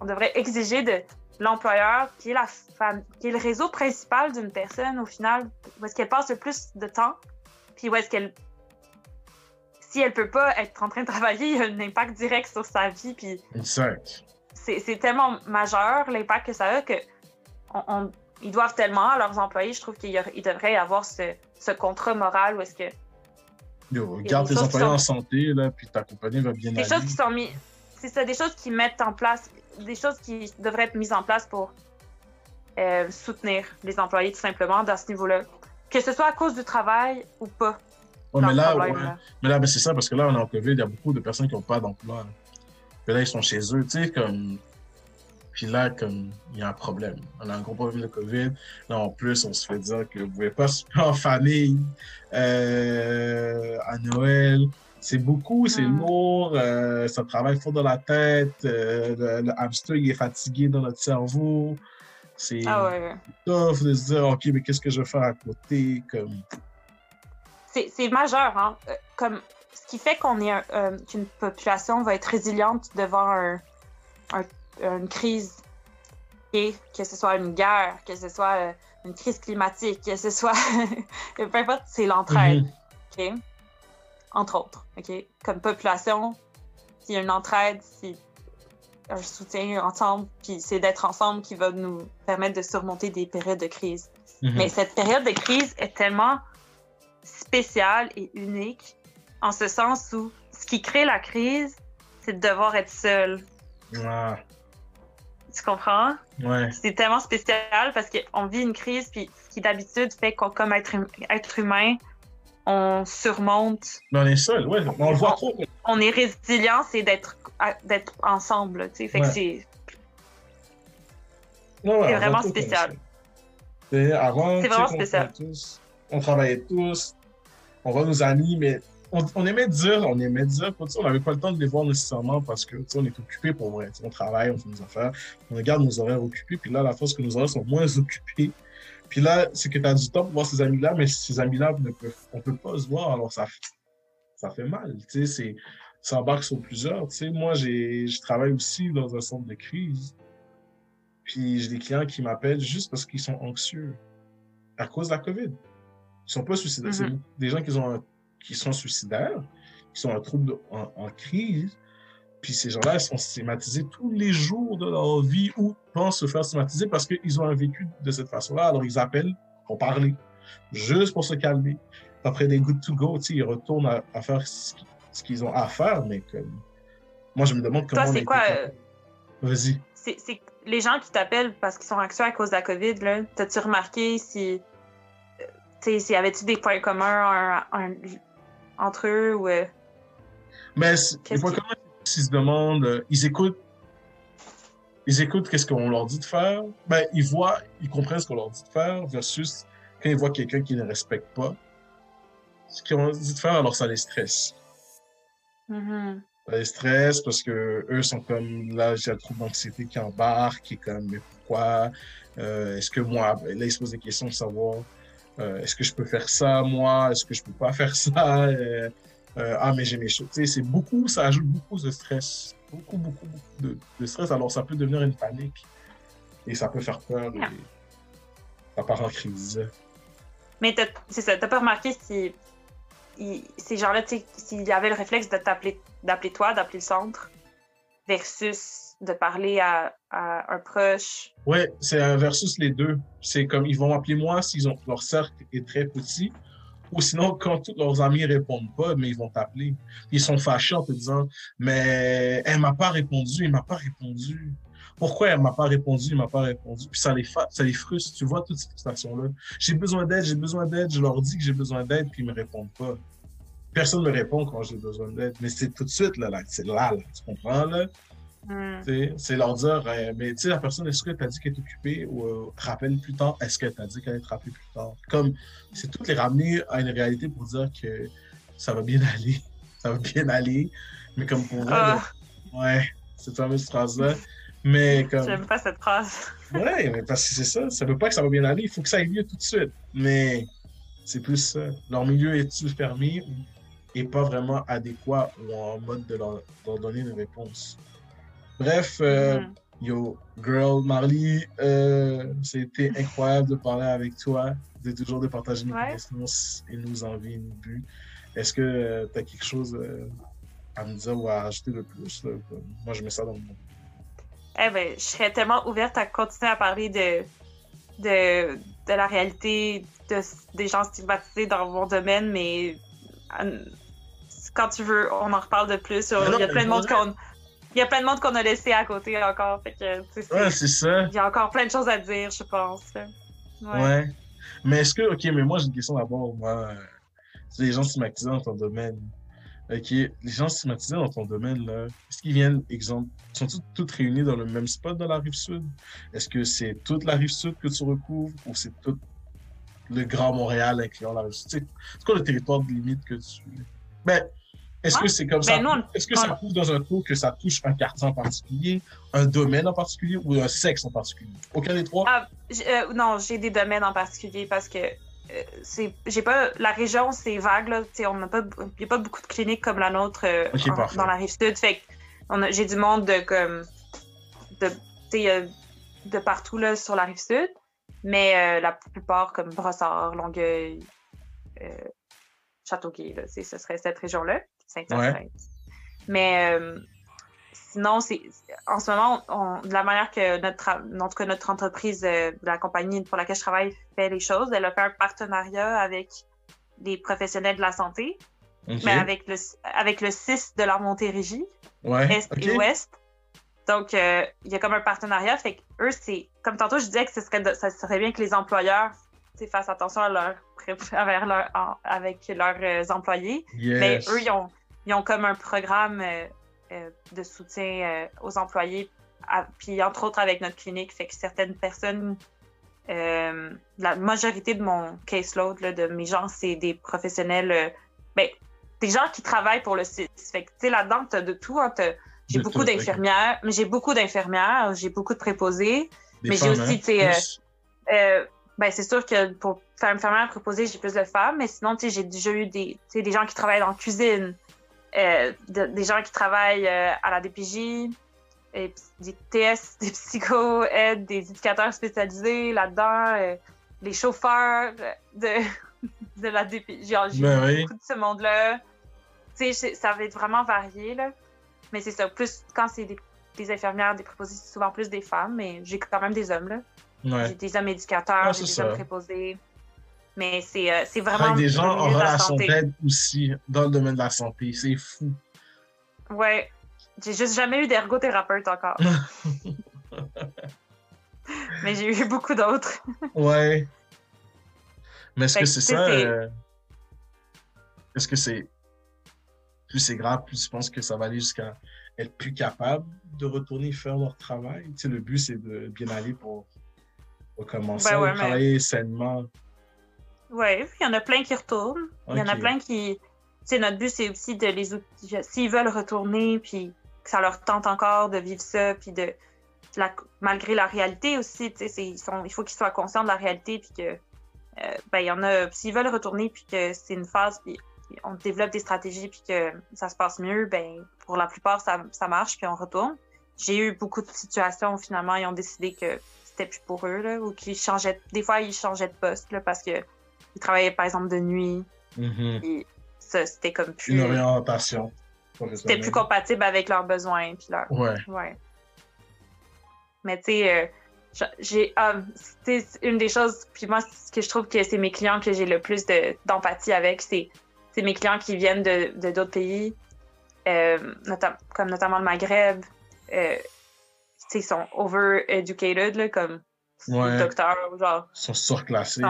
on devrait exiger de l'employeur, qui est la femme, qui est le réseau principal d'une personne au final, où est-ce qu'elle passe le plus de temps, puis où est-ce qu'elle si elle peut pas être en train de travailler, il y a un impact direct sur sa vie, puis Exact. c'est c'est tellement majeur l'impact que ça a que on, on- ils doivent tellement à leurs employés. Je trouve qu'il devrait y avoir ce, ce contrat moral où est-ce que Yo, garde tes employés sont- en santé, là, puis ta compagnie va bien des aller. choses qui sont mises, c'est ça, des choses qui mettent en place, des choses qui devraient être mises en place pour euh, soutenir les employés tout simplement dans ce niveau-là, que ce soit à cause du travail ou pas. Ouais, mais là, problème, ouais. là. Mais là, ben, c'est ça, parce que là, on est en COVID, il y a beaucoup de personnes qui n'ont pas d'emploi. Puis là, ils sont chez eux, tu sais, comme. Puis là, comme, il y a un problème. On a un gros problème de COVID. Là, en plus, on se fait dire que vous ne pouvez pas se faire en famille euh, à Noël. C'est beaucoup, c'est Mm. lourd, euh, ça travaille fort dans la tête, euh, le, le hamster, il est fatigué dans notre cerveau. C'est Ah ouais, ouais. tough de se dire, OK, mais qu'est-ce que je vais faire à côté? Comme... c'est majeur, hein. Euh, Comme ce qui fait qu'on est un- euh, qu'une population va être résiliente devant un, un- une crise, et que ce soit une guerre, que ce soit une crise climatique, que ce soit peu importe, c'est l'entraide, Mhm. Entre autres, ok? Comme population, s'il y a une entraide, c'est un soutien ensemble, puis c'est d'être ensemble qui va nous permettre de surmonter des périodes de crise. Mhm. Mais cette période de crise est tellement spéciale et unique en ce sens où ce qui crée la crise, c'est de devoir être seul. Ah, Tu comprends? ouais. C'est tellement spécial parce qu'on vit une crise, puis ce qui d'habitude fait qu'on, comme être, être humain, on surmonte, Mais on est seul, ouais. On le voit trop. on est résilient, c'est d'être, d'être ensemble. Tu sais. Fait que Ouais. c'est, Ouais, ouais, C'est vraiment spécial. C'est vraiment spécial. tous, on travaillait tous, on voit nos amis, mais on, on aimait dire, on aimait dire, on n'avait pas le temps de les voir nécessairement parce que on est occupé pour vrai. On travaille, on fait nos affaires, on regarde nos horaires occupés, puis là, la force que nos horaires sont moins occupés. Puis là, c'est que tu as du temps pour voir ces amis-là, mais ces amis-là, on ne peut pas se voir, alors ça, ça fait mal. Tu sais, ça embarque sur plusieurs. Tu sais, moi, je travaille aussi dans un centre de crise. Puis j'ai des clients qui m'appellent juste parce qu'ils sont anxieux à cause de la COVID. Ils sont pas suicidaires. C'est Mhm. des gens qui, ont un- qui sont suicidaires, qui sont en trouble de- en, en crise. Puis ces gens-là, ils sont stigmatisés tous les jours de leur vie ou pensent se faire stigmatiser parce qu'ils ont un vécu de cette façon-là. Alors ils appellent pour parler, juste pour se calmer. Après des good to go, ils retournent à, à faire ce qui- ce qu'ils ont à faire, mais comme... Moi, je me demande comment... Toi, c'est quoi, capable- Vas-y. c'est, les gens qui t'appellent parce qu'ils sont anxieux à cause de la COVID, là, t'as-tu remarqué si, euh, y avait-tu des points communs un- un- entre eux ou euh, Mais les points communs, s'ils se demandent, euh, ils écoutent, ils écoutent qu'est-ce qu'on leur dit de faire. Ben, ils voient, ils comprennent ce qu'on leur dit de faire versus quand ils voient quelqu'un qui ne respecte pas ce qu'on dit de faire, alors ça les stresse. mhm. Ça les stresse parce que eux sont comme, là, j'ai trouble d'anxiété qui embarque, qui est comme, mais pourquoi? Euh, est-ce que moi, ben, là, ils se posent des questions de savoir, euh, est-ce que je peux faire ça, moi? Est-ce que je peux pas faire ça? Euh, euh, ah, mais j'ai mes choses. C'est beaucoup, ça ajoute beaucoup de stress. Beaucoup, beaucoup, beaucoup de, de stress. Alors, ça peut devenir une panique. Et ça peut faire peur. Et Ah. ça part en crise. Mais t'as- c'est ça, t'as pas remarqué si ces gens-là, tu sais, s'ils avaient le réflexe de t'appeler, d'appeler toi, d'appeler le centre, versus de parler à, à un proche? Ouais, c'est un versus les deux. C'est comme ils vont appeler moi s'ils ont leur cercle est très petit. Ou sinon, quand tous leurs amis répondent pas, mais ils vont t'appeler. Ils sont fâchés en te disant Mais elle m'a pas répondu, il m'a pas répondu. Pourquoi elle m'a pas répondu, il m'a pas répondu? Puis ça les, ça les frustre. Tu vois toutes ces frustrations-là. J'ai besoin d'aide, j'ai besoin d'aide. Je leur dis que j'ai besoin d'aide, puis ils me répondent pas. Personne me répond quand j'ai besoin d'aide. Mais c'est tout de suite, là, là. c'est là, là. Tu comprends, là? Hmm. C'est leur dire, euh, mais tu sais, la personne, est-ce que tu as dit qu'elle est occupée ou euh, rappelle plus tard? Est-ce que tu as dit qu'elle te rappeler plus tard? Comme, c'est tout les ramener à une réalité pour dire que ça va bien aller. Ça va bien aller. Mais comme pour vrai, Ah, là, ouais, cette fameuse phrase-là. Mais comme, J'aime pas cette phrase. ouais, mais parce que c'est ça. Ça veut pas que ça va bien aller. Il faut que ça aille mieux tout de suite. Mais c'est plus ça. Leur milieu est-il fermé ou est pas vraiment adéquat ou en mode de leur, leur donner une réponse? Bref, euh, Mhm. Yo, girl, Marley, euh, c'était incroyable de parler avec toi, de toujours de partager nos Ouais. connaissances et nos envies et nos buts. Est-ce que tu as quelque chose euh, à me dire ou à ajouter de plus? là? Moi, je mets ça dans le monde. Eh ben, je serais tellement ouverte à continuer à parler de, de, de la réalité de, des gens stigmatisés dans mon domaine, mais euh, quand tu veux, on en reparle de plus. Il y a plein de monde qu'on il y a plein de monde qu'on a laissé à côté encore. Fait que, c'est- Ouais, c'est ça. il y a encore plein de choses à dire, je pense. Ouais. Ouais. Mais est-ce que, ok, mais moi j'ai une question d'abord. Moi, euh, c'est les gens stigmatisés dans ton domaine. Ok, les gens stigmatisés dans ton domaine, là, est-ce qu'ils viennent, exemple, sont-ils toutes réunis dans le même spot dans la rive sud? Est-ce que c'est toute la rive sud que tu recouvres ou c'est tout le Grand Montréal incluant la rive sud? C'est quoi le territoire de limite que tu. Ben, est-ce que c'est comme ça? Ben, Est-ce que ça couvre dans un tour que ça touche un quartier en particulier, un domaine en particulier ou un sexe en particulier? Aucun des trois? Ah, euh, non, j'ai des domaines en particulier parce que euh, c'est j'ai pas la région c'est vague là, on n'a pas y a pas beaucoup de cliniques comme la nôtre euh, en- dans la rive sud fait que on a- j'ai du monde de comme de de partout là sur la rive sud mais la plupart comme Brossard, Longueuil, Châteauguay là, ce serait cette région Saint-Hyacinthe. Mais euh, sinon, c'est en ce moment, on- de la manière que notre, en tout cas, notre entreprise, euh, la compagnie pour laquelle je travaille, fait les choses, elle a fait un partenariat avec des professionnels de la santé, mais avec le, avec le 6 de la Montérégie, Ouais. Est et Ouest. Donc, euh, il y a comme un partenariat. Fait que eux, c'est. Comme tantôt, je disais que ce serait, de- ça serait bien que les employeurs fassent attention à leur, envers leur, en- avec leurs employés. Mais eux, ils ont, ils ont comme un programme euh, euh, de soutien euh, aux employés, à- puis entre autres avec notre clinique, fait que certaines personnes, euh, la majorité de mon caseload, là, de mes gens, c'est des professionnels, euh, ben, des gens qui travaillent pour le CIS. Fait que, tu sais, là-dedans, t'as de tout. hein, j'ai beaucoup d'infirmières, mais j'ai beaucoup d'infirmières, j'ai beaucoup de préposés. Des mais j'ai aussi, hein, tu sais, euh, plus. Ben, c'est sûr que pour faire infirmière préposée, j'ai plus de femmes, mais sinon, tu sais, j'ai déjà eu des, des gens qui travaillent dans la cuisine, de- des gens qui travaillent euh, à la DPJ, et des TS, des psycho aides, des éducateurs spécialisés là-dedans, euh, les chauffeurs de, de la DPJ. J'ai Ben oui. beaucoup de ce monde-là. Tu sais, c'est- ça va être vraiment varié, là. Mais c'est ça, plus quand c'est des, des infirmières, des préposés, c'est souvent plus des femmes, mais j'ai quand même des hommes, là. J'ai des hommes éducateurs, Ah, des hommes préposés. Mais c'est euh, vraiment. Avec des gens en relation d'aide aussi dans le domaine de la santé. C'est fou. Ouais. J'ai juste jamais eu d'ergothérapeute encore. Mais j'ai eu beaucoup d'autres. Ouais. Mais est-ce que que, c'est tu ça? euh, Est-ce que c'est. Plus c'est grave, plus je pense que ça va aller jusqu'à être plus capable de retourner faire leur travail? Tu sais, le but, c'est de bien aller pour, pour commencer Ben ouais, à mais- travailler sainement. Ouais, il y en a plein qui retournent. Il y en a plein qui. Tu sais, notre but, c'est aussi de les. out- S'ils veulent retourner, puis que ça leur tente encore de vivre ça, puis de. la- malgré la réalité aussi, tu sais, c'est- ils sont- il faut qu'ils soient conscients de la réalité, puis que. euh, ben, il y en a. S'ils veulent retourner, puis que c'est une phase, puis on développe des stratégies, puis que ça se passe mieux, ben, pour la plupart, ça, ça marche, puis on retourne. J'ai eu beaucoup de situations où finalement, ils ont décidé que c'était plus pour eux, là, ou qu'ils changeaient. Des fois, ils changeaient de poste, là, parce que ils travaillaient par exemple de nuit, puis ça, c'était comme plus. Une orientation. C'était plus compatible avec leurs besoins, puis leur. Ouais. Ouais. Mais tu sais, euh, j'ai. Ah, c'est une des choses. Puis moi, ce que je trouve que c'est mes clients que j'ai le plus d'empathie avec, c'est mes clients qui viennent de d'autres pays, euh, comme notamment le Maghreb. Euh, ils sont over-educated, comme ouais. docteurs, genre. Ils sont surclassés.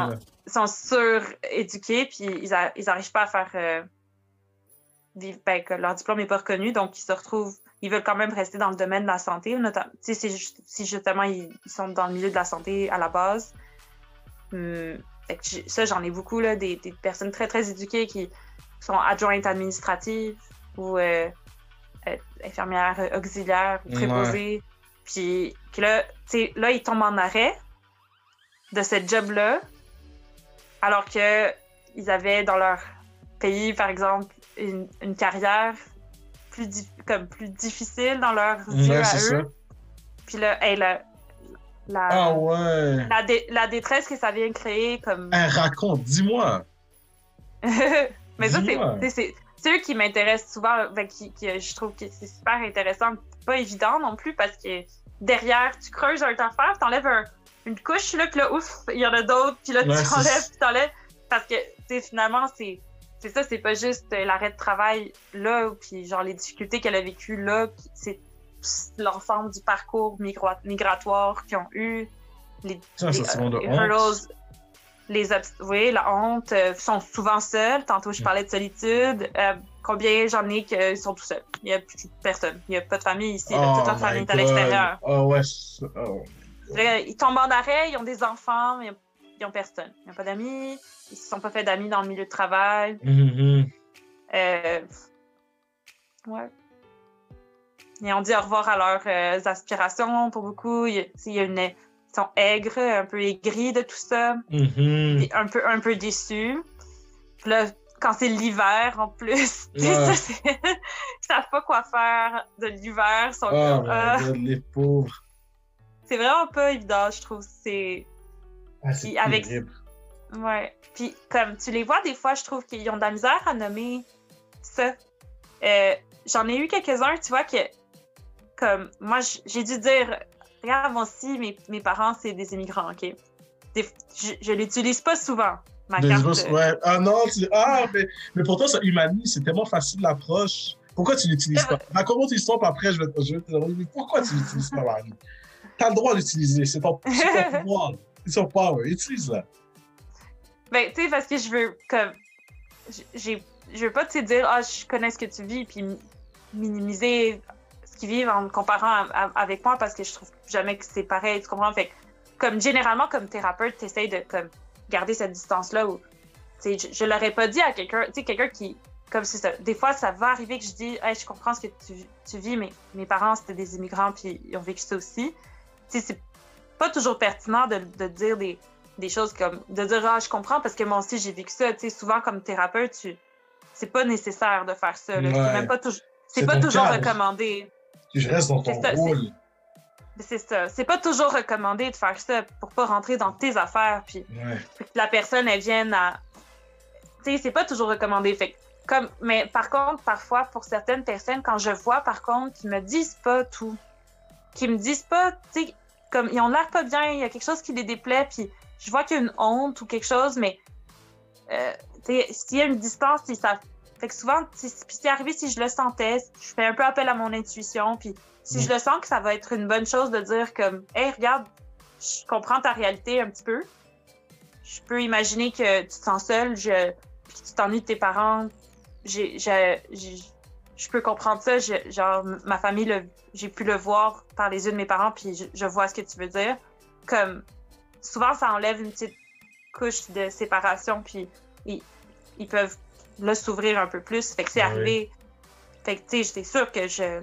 Ils sont, suréduqués, puis ils n'arrivent pas à faire. Euh, ben, que leur diplôme n'est pas reconnu, donc ils se retrouvent. Ils veulent quand même rester dans le domaine de la santé, notamment si justement ils, sont dans le milieu de la santé à la base. Hum, ça, j'en ai beaucoup, là, des, des, personnes très, très éduquées qui sont adjointes administratives ou euh, euh, infirmières auxiliaires ou préposées. Puis que là, là, ils tombent en arrêt de ce job-là, alors qu'ils avaient dans leur pays, par exemple, une, une carrière plus, comme plus difficile dans leurs yeux à eux. Puis là, la, la, ah ouais. la, la, détresse que ça vient créer comme. Un raconte, dis-moi. Mais ça, c'est eux qui m'intéressent souvent, ben, qui, je trouve que c'est super intéressant, pas évident non plus parce que derrière, tu creuses un affaire, tu enlèves une couche, là, puis là, ouf, il y en a d'autres, puis là, tu enlèves, puis t'enlèves. Parce que, tu finalement, c'est. C'est ça, c'est pas juste euh, l'arrêt de travail là, puis genre les difficultés qu'elle a vécues là, c'est l'ensemble du parcours migratoire qu'ils ont eu, les, ça, les, euh, les oui, la honte, euh, sont souvent seuls. Tantôt, je mm. parlais de solitude. Euh, combien j'en ai qui sont tout seuls? Il n'y a plus personne. Il n'y a pas de famille ici. toute oh leur famille est à l'extérieur. Oh, ouais. Oh. Ils tombent en arrêt, ils ont des enfants, mais ils n'ont personne. Ils n'ont pas d'amis. Ils ne se sont pas fait d'amis dans le milieu de travail. Mm-hmm. Euh, ouais. Ils ont dit au revoir à leurs aspirations pour beaucoup. Il y a une sont aigres, un peu aigris de tout ça, mm-hmm. un peu un peu déçus. Puis là, quand c'est l'hiver en plus, ouais. ça, ils savent pas quoi faire de l'hiver. Oh, ah. les pauvres. C'est vraiment pas évident, je trouve. C'est ah, avec Ouais. Puis comme tu les vois des fois, je trouve qu'ils ont de la misère à nommer ça. Euh, j'en ai eu quelques-uns, tu vois que comme moi j'ai dû dire regarde, moi aussi, mes, mes parents, c'est des immigrants, OK? je, je l'utilise pas souvent, ma carte. Ouais. Ah non, tu... ah, mais, mais pourtant, ça humanise, c'est tellement facile l'approche. Pourquoi tu l'utilises pas? Raconte ton histoire, après, je vais te, demander pourquoi tu l'utilises pas, Marie? Tu as le droit d'utiliser, c'est ton, pouvoir. C'est ton power, utilise-la. Ben, tu sais, parce que je veux, comme, j'ai, je veux pas te dire, ah, je connais ce que tu vis, puis minimiser qui vivent en comparant avec moi parce que je trouve jamais que c'est pareil, tu comprends? Fait comme généralement, comme thérapeute, tu essaies de comme, garder cette distance-là je, je l'aurais pas dit à quelqu'un, tu sais, quelqu'un qui, comme c'est ça, des fois, ça va arriver que je dis, hey, je comprends ce que tu, tu vis, mais mes parents, c'était des immigrants, puis ils ont vécu ça aussi. Tu sais, c'est pas toujours pertinent de, de dire des, des, choses comme, de dire, ah, je comprends parce que moi aussi, j'ai vécu ça. Tu sais, souvent, comme thérapeute, tu, c'est pas nécessaire de faire ça. C'est même pas toujours, c'est pas toujours recommandé je reste dans ton rôle. C'est ça. C'est pas toujours recommandé de faire ça pour pas rentrer dans tes affaires. Puis que la personne, elle vienne à. Tu sais, c'est pas toujours recommandé. Fait comme... Mais par contre, parfois, pour certaines personnes, quand je vois, par contre, qu'ils me disent pas tout, qu'ils me disent pas, tu sais, comme ils ont l'air pas bien, il y a quelque chose qui les déplaît, puis je vois qu'il y a une honte ou quelque chose, mais euh, s'il y a une distance, ils savent fait que souvent, c'est arrivé si je le sentais, je fais un peu appel à mon intuition, puis si je mm. le sens que ça va être une bonne chose de dire comme, hey, regarde, je comprends ta réalité un petit peu. Je peux imaginer que tu te sens seul, je, puis que tu t'ennuies de tes parents. J'ai, je peux comprendre ça. genre, ma famille, j'ai pu le voir par les yeux de mes parents, puis je, vois ce que tu veux dire. Comme, souvent, ça enlève une petite couche de séparation, puis ils, ils peuvent là, s'ouvrir un peu plus. Fait que c'est arrivé. Fait que, tu sais, j'étais sûre que je.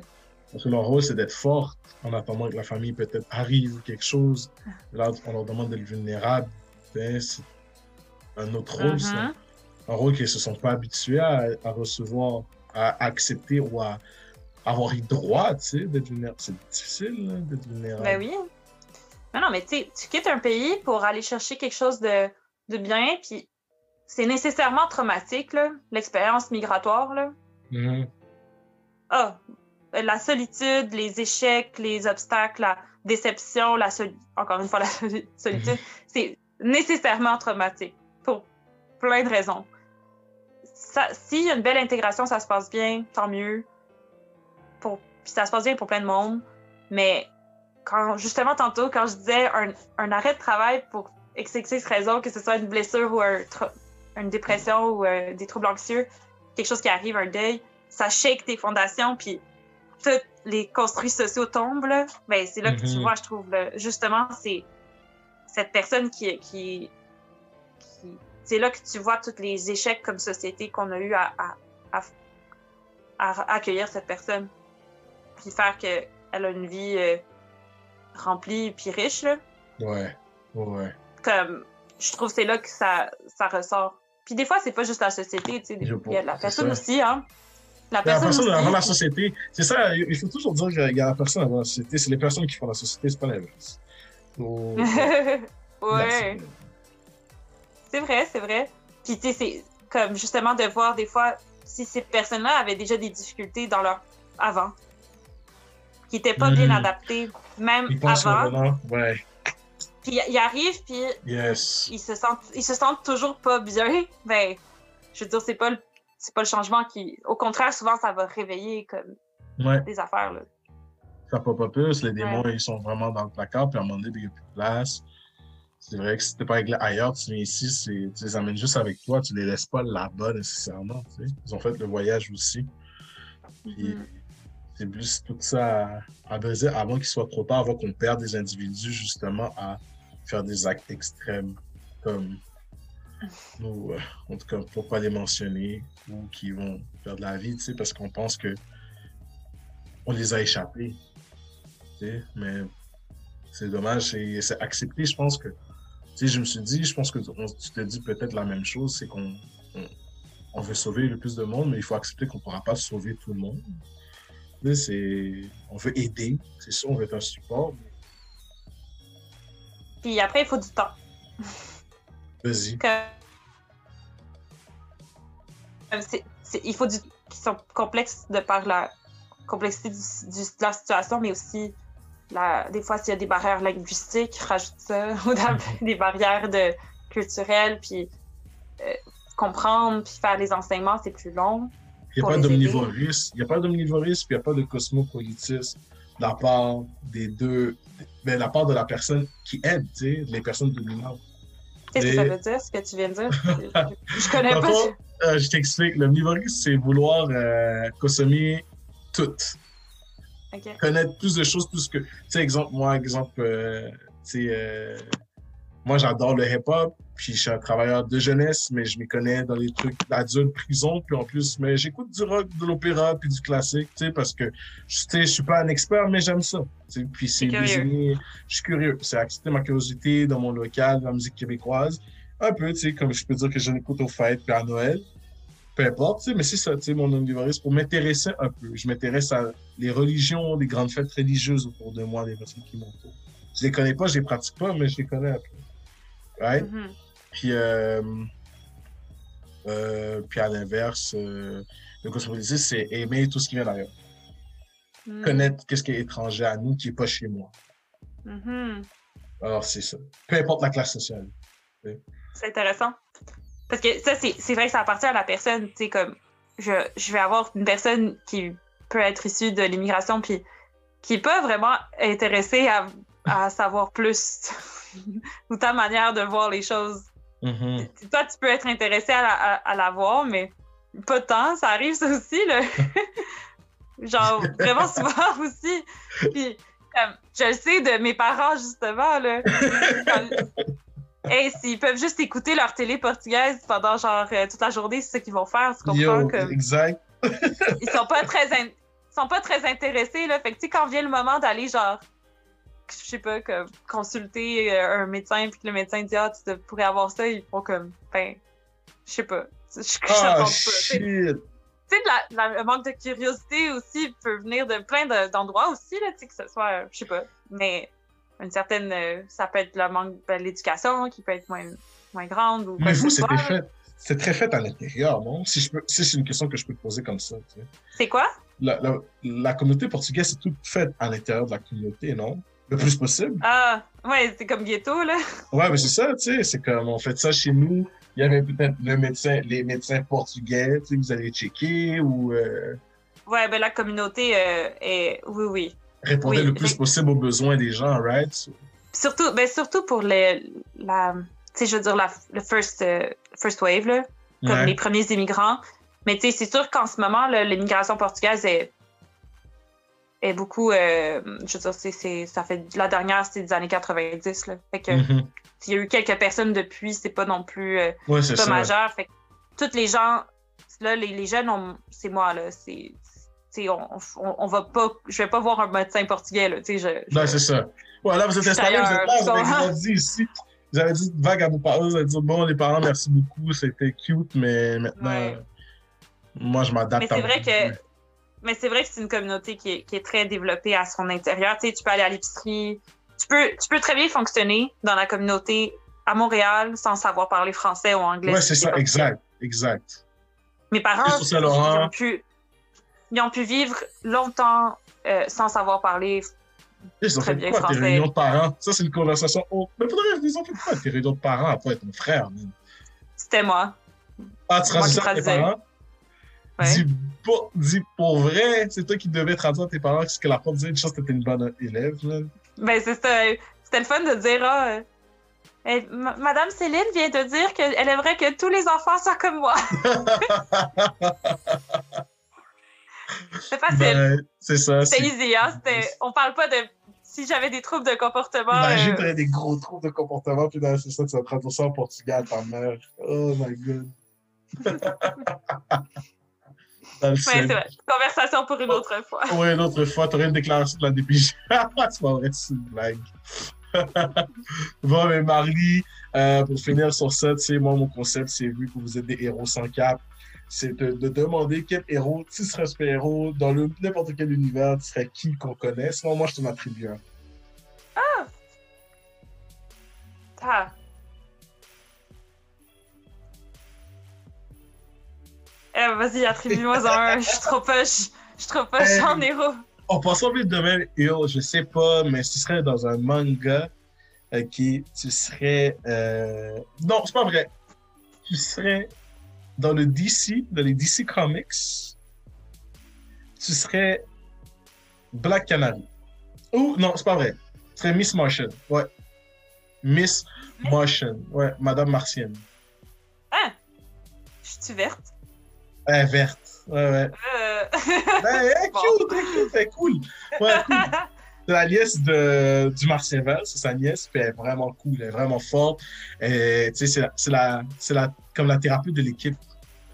Parce que leur rôle, c'est d'être forte en attendant que la famille peut-être arrive ou quelque chose. Là, on leur demande d'être vulnérables. Ben, c'est un autre rôle. Mm-hmm. Un rôle qu'ils ne se sont pas habitués à, recevoir, à accepter ou à avoir eu droit, tu sais, d'être vulnérable. C'est difficile, hein, d'être vulnérable. Ben oui. Mais non, mais tu tu quittes un pays pour aller chercher quelque chose de, de bien, puis c'est nécessairement traumatique, l'expérience migratoire. Là. Mm-hmm. Ah, la solitude, les échecs, les obstacles, déception, la encore une fois, la solitude, c'est nécessairement traumatique pour plein de raisons. S'il y a une belle intégration, ça se passe bien, tant mieux. Pour, puis ça se passe bien pour plein de monde. Mais quand, justement, tantôt, quand je disais un, un arrêt de travail pour XX raison, que ce soit une blessure ou un, une dépression ou euh, des troubles anxieux, quelque chose qui arrive, un deuil, ça shake tes fondations, puis tous les construits sociaux tombent, là. Ben, c'est là que tu Mhm. vois, je trouve, justement, c'est cette personne qui, qui, qui- c'est là que tu vois tous les échecs comme société qu'on a eu à, à, à, à accueillir cette personne, puis faire qu'elle a une vie euh, remplie puis riche, là Ouais, ouais. comme je trouve que c'est là que ça, ça ressort. Puis des fois, c'est pas juste la société, tu sais. Il y a la personne ça. aussi, hein. La La personne, aussi. avant la société, c'est ça, il faut toujours dire qu'il y a la personne avant la société, c'est les personnes qui font la société, c'est pas l'inverse. Faut- ouais, c'est vrai, c'est vrai. Puis tu sais, c'est comme justement de voir des fois si ces personnes-là avaient déjà des difficultés dans leur avant, qui étaient pas bien Mhm. adaptées, même Ils avant. ouais, Puis ils arrivent, puis yes. ils se sentent ils se sentent toujours pas bien ben je veux dire c'est pas le c'est pas le changement qui au contraire souvent ça va réveiller comme Ouais, des affaires là ça pop up plus, les démons, ils sont vraiment dans le placard, puis à un moment donné, il n'y a plus de place. C'est vrai que si t'es pas ailleurs, tu viens ici, c'est- tu les amènes juste avec toi, tu les laisses pas là-bas nécessairement, tu sais. Ils ont fait le voyage aussi. Puis Mhm. c'est plus tout ça à, à briser avant qu'il soit trop tard, avant qu'on perde des individus justement à faire des actes extrêmes comme nous, euh, en tout cas pour pas les mentionner, ou qui vont perdre la vie, tu sais, parce qu'on pense que on les a échappés. tu sais, Mais c'est dommage, c'est accepté, je pense que. Tu sais, je me suis dit, je pense que tu te dis peut-être la même chose, c'est qu'on on, veut sauver le plus de monde, mais il faut accepter qu'on pourra pas sauver tout le monde. Tu sais, on veut aider, c'est sûr, on veut être un support. Puis après il faut du temps. Vas-y. Il faut du qui sont complexes de par la complexité du- du- de la situation mais aussi la, des fois s'il y a des barrières linguistiques rajoute ça ou dans- des barrières de culturelles puis euh, comprendre puis faire les enseignements c'est plus long Il n'y a pas d'omnivorisme, il n'y a pas d'omnivorisme, puis il n'y a pas de cosmopolitisme la part des deux, ben, de la part de la personne qui aide, tu sais, les personnes dominantes. Qu'est-ce que Mais- ça veut dire, ce que tu viens de dire? Je, connais le pas. euh, je t'explique, l'omnivorisme, c'est vouloir euh, consommer tout. Connaître plus de choses, plus que. Tu sais, exemple, moi, exemple, euh, tu sais, moi, j'adore le hip-hop, puis je suis un travailleur de jeunesse, mais je m'y connais dans les trucs d'adultes, prison, puis en plus, mais j'écoute du rock, de l'opéra, puis du classique, tu sais, parce que, je suis pas un expert, mais j'aime ça. Puis c'est désigné- Je suis curieux. C'est accepter ma curiosité dans mon local, dans la musique québécoise. Un peu, tu sais, comme je peux dire que je l'écoute aux fêtes, puis à Noël. Peu importe, tu sais, mais c'est ça, tu sais, mon omnivorisme, pour m'intéresser un peu. Je m'intéresse à les religions, les grandes fêtes religieuses autour de moi, les personnes qui m'entourent. Je les connais pas, je les pratique pas, mais je les connais un peu. Right? Mhm. Puis, euh, euh, puis à l'inverse, euh, le cosmopolitisme, c'est aimer tout ce qui vient d'ailleurs. Mhm. Connaître qu'est-ce qui est étranger à nous, qui est pas chez moi. Mhm. Alors, c'est ça. Peu importe la classe sociale. C'est intéressant. Parce que ça, c'est c'est vrai que ça appartient à la personne. Tu sais, comme, je, je vais avoir une personne qui peut être issue de l'immigration, puis qui n'est pas vraiment intéressée à, à savoir plus ou ta manière de voir les choses. Mhm. Toi, tu peux être intéressé à la, à, à la voir, mais pas tant. Ça arrive, ça aussi, là. Genre, vraiment souvent aussi. Puis, je le sais de mes parents, justement, là. Hey, s'ils peuvent juste écouter leur télé portugaise pendant, genre, euh, toute la journée, c'est ce qu'ils vont faire, tu comprends? Comme, exact. ils sont pas très in- ils sont pas très intéressés là fait que tu sais quand vient le moment d'aller genre je sais pas comme consulter euh, un médecin puis que le médecin dit ah tu pourrais avoir ça ils font comme ben je sais pas je, je Ah, comprends pas. Tu sais, shit. la- la- le manque de curiosité aussi peut venir de plein de- d'endroits aussi, là, tu sais, que ce soit, euh, je sais pas, mais une certaine, euh, ça peut être le manque de l'éducation qui peut être moins, moins grande ou Mais vous, c'était fait. C'est très fait à l'intérieur, non? Si, je peux, si c'est une question que je peux te poser comme ça. tu sais. C'est quoi? La, la, la communauté portugaise, c'est tout fait à l'intérieur de la communauté, non? Le plus possible. Ah, ouais, c'est comme ghetto, là. Ouais, mais c'est ça, tu sais, c'est comme on fait ça chez nous. Il y avait peut-être le médecin, les médecins portugais, tu sais, vous allez checker ou euh, Ouais, ben la communauté euh, est. Oui, oui. répondait Oui, le plus possible aux besoins des gens, right? Surtout, ben, surtout pour les, la. Tu sais, je veux dire, la, le first, euh, first wave, là, comme Ouais. les premiers immigrants. Mais tu sais, c'est sûr qu'en ce moment, l'immigration portugaise est, est beaucoup. euh, je veux dire, ça fait. La dernière, c'était des années 90, là. Fait que Mhm. s'il y a eu quelques personnes depuis, c'est pas non plus. euh, Ouais, c'est pas ça. majeur. Fait que toutes les gens, là, les, les jeunes, c'est moi, là. C'est. tu sais, On, on, on va pas. Je vais pas voir un médecin portugais, là. Tu sais, je. Non, je- c'est ça. Ouais, là, vous êtes Je suis installés, vous êtes là, vous avez grandi ici. Vous avez dit vague à vos parents, vous avez dit bon, les parents, merci beaucoup, c'était cute, mais maintenant, Ouais. moi, je m'adapte Mais c'est vrai que-. Mais c'est vrai que c'est une communauté qui est, qui est très développée à son intérieur. Tu sais, tu peux aller à l'épicerie. Tu peux, tu peux très bien fonctionner dans la communauté à Montréal sans savoir parler français ou anglais. Ouais, si c'est t'es ça, exact, exact. Mes parents, ils ont pu, ils ont pu vivre longtemps euh, sans savoir parler. Et ça Très fait bien quoi, tes français. réunions de parents? Ça, c'est une conversation. Oh, mais faudrait ils ont fait quoi, tes réunions de parents? Après ton frère? C'était moi. Ah, tu tes traduisais. parents? Ouais. Dis, pour, dis pour vrai, c'est toi qui devais traduire à tes parents parce que la prof disait une chose que t'étais une bonne élève. man. Ben, c'est ça. C'était le fun de dire, ah, euh, Ma- Madame Céline vient de dire qu'elle aimerait que tous les enfants soient comme moi. C'est facile. Ben, c'est ça. C'était c'est- easy, hein? On parle pas de si j'avais des troubles de comportement. Imagine, euh, des gros troubles de comportement, puis c'est ça, tu vas traduire ça en portugais à ta mère. Oh my god. Dans le Ouais, ciel. c'est vrai. Conversation pour une autre fois. Ouais, une autre fois, t'aurais une déclaration de la DPJ. c'est pas vrai, c'est une blague. bon, mais Marly, euh, pour finir sur ça, tu sais, moi, mon concept, c'est vu que vous êtes des héros sans cap, c'est de, de demander quel héros, tu serais un super-héros dans le- n'importe quel univers, tu serais qui qu'on connaît. Sinon, moi, je t'en attribue un. Ah. Eh, vas-y, attribue-moi un. Je suis trop poche. Je suis trop poche Eh. en héros. En passant vite de même, Hill, je sais pas, mais si tu serais dans un manga, ok, tu serais. euh, Non, c'est pas vrai. Tu serais dans le DC, dans les DC Comics, tu serais Black Canary. Ou, non, c'est pas vrai. Tu serais Miss Martian. Ouais. Miss Martian. Ouais, Madame Martienne. Je suis verte. Elle est verte. Ouais, ouais. Euh... Ben, elle est Bon. cute, elle est cute, elle cool. Ouais, cool. C'est la nièce de, du Martien Val, c'est sa nièce, puis elle est vraiment cool, elle est vraiment forte. Et, c'est la, c'est la, c'est la, comme la thérapeute de l'équipe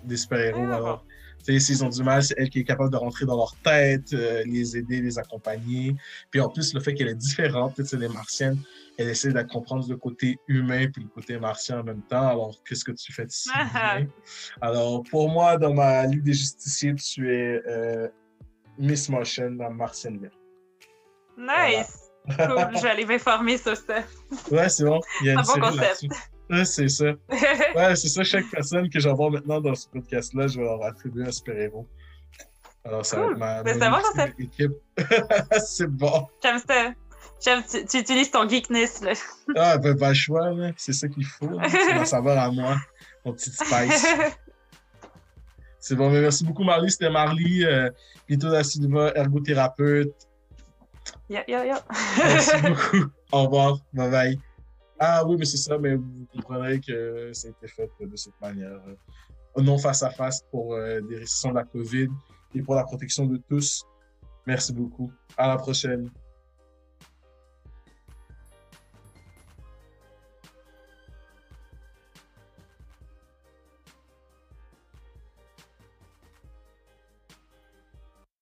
des super-héros. Ah. alors. S'ils ont du mal, c'est elle qui est capable de rentrer dans leur tête, euh, les aider, les accompagner. Puis en plus, le fait qu'elle est différente, sais, les martiennes, elle essaie de comprendre le côté humain puis le côté martien en même temps. Alors, qu'est-ce que tu fais si Ah. bien? Alors, pour moi, dans ma Ligue des Justiciers, tu es euh, Miss Martian dans Martienne Verte. nice. Cool. Je vais aller m'informer sur ça. Ouais, c'est bon. Il y a Un une bon série concept. là-dessus. Ouais, c'est ça. Ouais, c'est ça. Chaque personne que j'envoie maintenant dans ce podcast-là, je vais leur attribuer un super-héros. Alors, ça va Cool. être ma, Mais c'est un bon équipe. c'est bon. J'aime ça. Tu, tu utilises ton geekness, là. Ah, ben, pas le choix, là. C'est ça qu'il faut. C'est ma saveur à moi. Mon petit spice. C'est bon, mais merci beaucoup, Marly. C'était Marly, euh, Pito da Silva, ergothérapeute. Yo, yo, yo. Merci beaucoup. Au revoir. Bye bye. Ah oui, mais c'est ça, mais vous comprendrez que ça a été fait de cette manière. euh, non face à face pour euh, des restrictions de la COVID et pour la protection de tous. Merci beaucoup. À la prochaine.